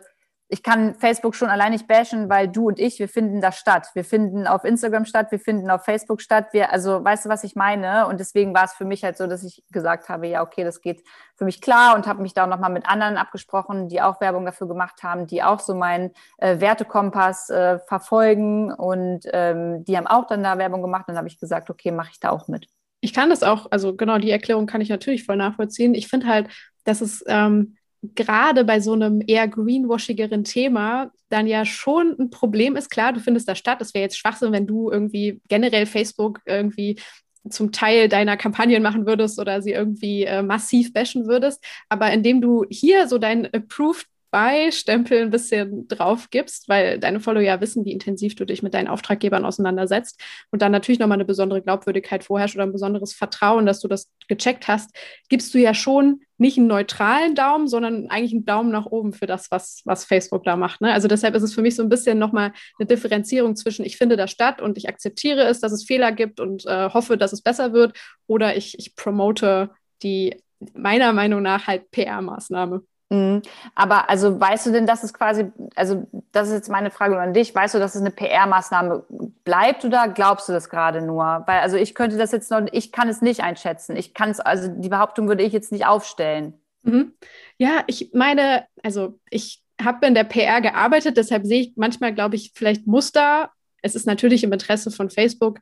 ich kann Facebook schon allein nicht bashen, weil du und ich, wir finden da statt. Wir finden auf Instagram statt, wir finden auf Facebook statt. Wir, also weißt du, was ich meine? Und deswegen war es für mich halt so, dass ich gesagt habe, ja, okay, das geht für mich klar und habe mich da auch nochmal mit anderen abgesprochen, die auch Werbung dafür gemacht haben, die auch so meinen äh, Wertekompass äh, verfolgen und ähm, die haben auch dann da Werbung gemacht. Und dann habe ich gesagt, okay, mache ich da auch mit ich kann das auch, also genau die Erklärung kann ich natürlich voll nachvollziehen. Ich finde halt, dass es ähm, gerade bei so einem eher greenwashigeren Thema dann ja schon ein Problem ist. Klar, du findest da statt. Es wäre jetzt Schwachsinn, wenn du irgendwie generell Facebook irgendwie zum Teil deiner Kampagnen machen würdest oder sie irgendwie äh, massiv bashen würdest. Aber indem du hier so dein Approved Stempel ein bisschen drauf gibst, weil deine Follower ja wissen, wie intensiv du dich mit deinen Auftraggebern auseinandersetzt und dann natürlich nochmal eine besondere Glaubwürdigkeit vorherrscht oder ein besonderes Vertrauen, dass du das gecheckt hast, gibst du ja schon nicht einen neutralen Daumen, sondern eigentlich einen Daumen nach oben für das, was, was Facebook da macht. Ne? Also deshalb ist es für mich so ein bisschen nochmal eine Differenzierung zwischen, ich finde das statt und ich akzeptiere es, dass es Fehler gibt und äh, hoffe, dass es besser wird, oder ich, ich promote die meiner Meinung nach halt PR-Maßnahme. Mhm. Aber also weißt du denn, dass es quasi, also das ist jetzt meine Frage an dich, weißt du, dass es eine PR-Maßnahme bleibt oder glaubst du das gerade nur? Weil also ich könnte das jetzt noch, ich kann es nicht einschätzen. Ich kann es, also die Behauptung würde ich jetzt nicht aufstellen. Mhm. Ja, ich meine, also ich habe in der PR gearbeitet, deshalb sehe ich manchmal, glaube ich, vielleicht Muster. Es ist natürlich im Interesse von Facebook,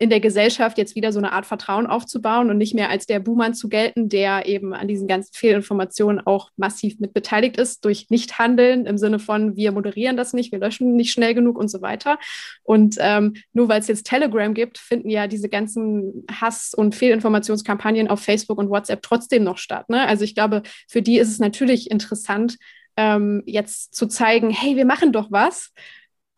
in der Gesellschaft jetzt wieder so eine Art Vertrauen aufzubauen und nicht mehr als der Buhmann zu gelten, der eben an diesen ganzen Fehlinformationen auch massiv mit beteiligt ist, durch Nichthandeln im Sinne von, wir moderieren das nicht, wir löschen nicht schnell genug und so weiter. Und ähm, nur weil es jetzt Telegram gibt, finden ja diese ganzen Hass- und Fehlinformationskampagnen auf Facebook und WhatsApp trotzdem noch statt. Ne? Also ich glaube, für die ist es natürlich interessant, ähm, jetzt zu zeigen, hey, wir machen doch was.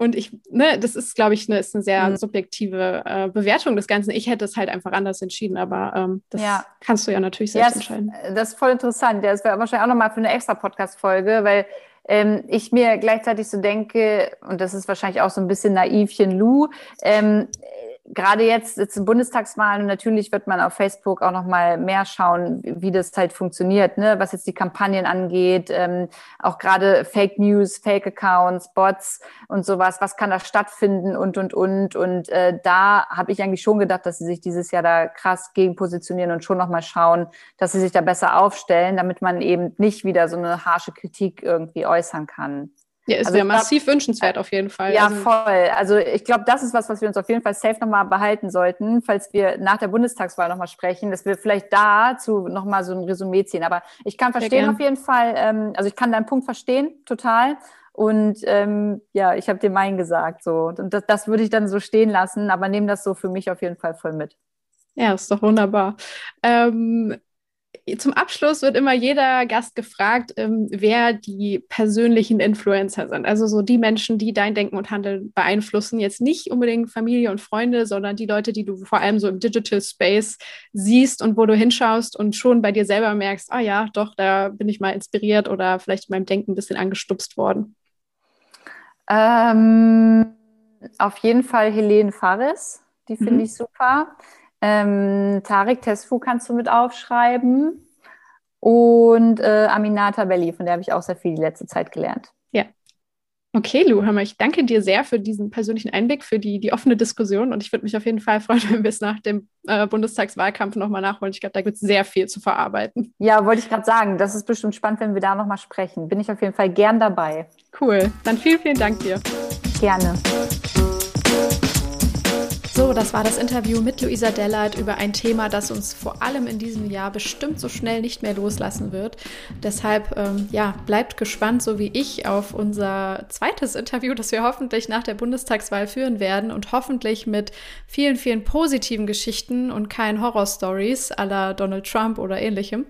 Und ich, ne, das ist, glaube ich, eine, ist eine sehr mhm. subjektive äh, Bewertung des Ganzen. Ich hätte es halt einfach anders entschieden, aber ähm, das ja. kannst du ja natürlich selbst ja, entscheiden. Äh, das ist voll interessant. Ja, das wäre wahrscheinlich auch nochmal für eine extra Podcast-Folge, weil ähm, ich mir gleichzeitig so denke, und das ist wahrscheinlich auch so ein bisschen naivchen Lou, ähm, gerade jetzt, in Bundestagswahlen, natürlich wird man auf Facebook auch noch mal mehr schauen, wie das halt funktioniert, ne? was jetzt die Kampagnen angeht, ähm, auch gerade Fake News, Fake Accounts, Bots und sowas, was kann da stattfinden und, und, und. Und äh, da habe ich eigentlich schon gedacht, dass sie sich dieses Jahr da krass gegen positionieren und schon noch mal schauen, dass sie sich da besser aufstellen, damit man eben nicht wieder so eine harsche Kritik irgendwie äußern kann. Ja, ist also ja massiv glaub, wünschenswert auf jeden Fall. Ja, also, voll. Also ich glaube, das ist was, was wir uns auf jeden Fall safe nochmal behalten sollten, falls wir nach der Bundestagswahl nochmal sprechen, dass wir vielleicht dazu nochmal so ein Resümee ziehen. Aber ich kann verstehen auf jeden Fall, ähm, also ich kann deinen Punkt verstehen, total. Und ähm, ja, ich habe dir meinen gesagt. So. Und das, das würde ich dann so stehen lassen, aber nehme das so für mich auf jeden Fall voll mit. Ja, ist doch wunderbar. Ähm, zum Abschluss wird immer jeder Gast gefragt, ähm, wer die persönlichen Influencer sind. Also so die Menschen, die dein Denken und Handeln beeinflussen. Jetzt nicht unbedingt Familie und Freunde, sondern die Leute, die du vor allem so im Digital Space siehst und wo du hinschaust und schon bei dir selber merkst, ah ja, doch, da bin ich mal inspiriert oder vielleicht in meinem Denken ein bisschen angestupst worden. Ähm, auf jeden Fall Helene Fares, die finde mhm. ich super. Ähm, Tarek Tesfu kannst du mit aufschreiben. Und äh, Aminata Belli, von der habe ich auch sehr viel die letzte Zeit gelernt. Ja. Okay, Lu, hör mal, ich danke dir sehr für diesen persönlichen Einblick, für die, die offene Diskussion. Und ich würde mich auf jeden Fall freuen, (laughs) wenn wir es nach dem äh, Bundestagswahlkampf nochmal nachholen. Ich glaube, da gibt es sehr viel zu verarbeiten. Ja, wollte ich gerade sagen. Das ist bestimmt spannend, wenn wir da nochmal sprechen. Bin ich auf jeden Fall gern dabei. Cool. Dann vielen, vielen Dank dir. Gerne. So, das war das Interview mit Luisa Dellert über ein Thema, das uns vor allem in diesem Jahr bestimmt so schnell nicht mehr loslassen wird. Deshalb, ähm, ja, bleibt gespannt, so wie ich, auf unser zweites Interview, das wir hoffentlich nach der Bundestagswahl führen werden und hoffentlich mit vielen, vielen positiven Geschichten und keinen Horror-Stories aller Donald Trump oder ähnlichem.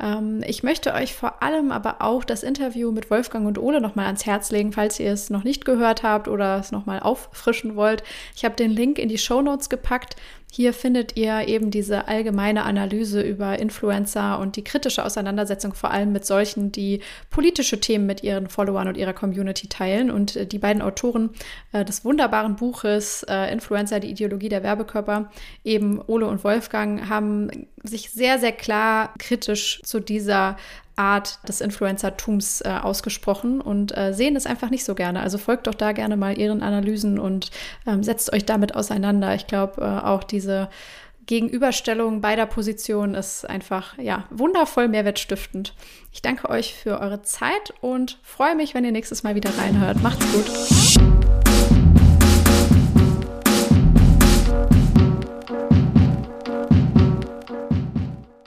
Ähm, ich möchte euch vor allem aber auch das Interview mit Wolfgang und Ole nochmal ans Herz legen, falls ihr es noch nicht gehört habt oder es nochmal auffrischen wollt. Ich habe den Link in die Show Notes gepackt. Hier findet ihr eben diese allgemeine Analyse über Influencer und die kritische Auseinandersetzung vor allem mit solchen, die politische Themen mit ihren Followern und ihrer Community teilen. Und äh, die beiden Autoren äh, des wunderbaren Buches äh, Influencer, die Ideologie der Werbekörper, eben Ole und Wolfgang, haben sich sehr, sehr klar kritisch zu dieser Art des Influencertums äh, ausgesprochen und äh, sehen es einfach nicht so gerne. Also folgt doch da gerne mal ihren Analysen und ähm, setzt euch damit auseinander. Ich glaube, äh, auch diese Gegenüberstellung beider Positionen ist einfach ja wundervoll mehrwertstiftend. Ich danke euch für eure Zeit und freue mich, wenn ihr nächstes Mal wieder reinhört. Macht's gut.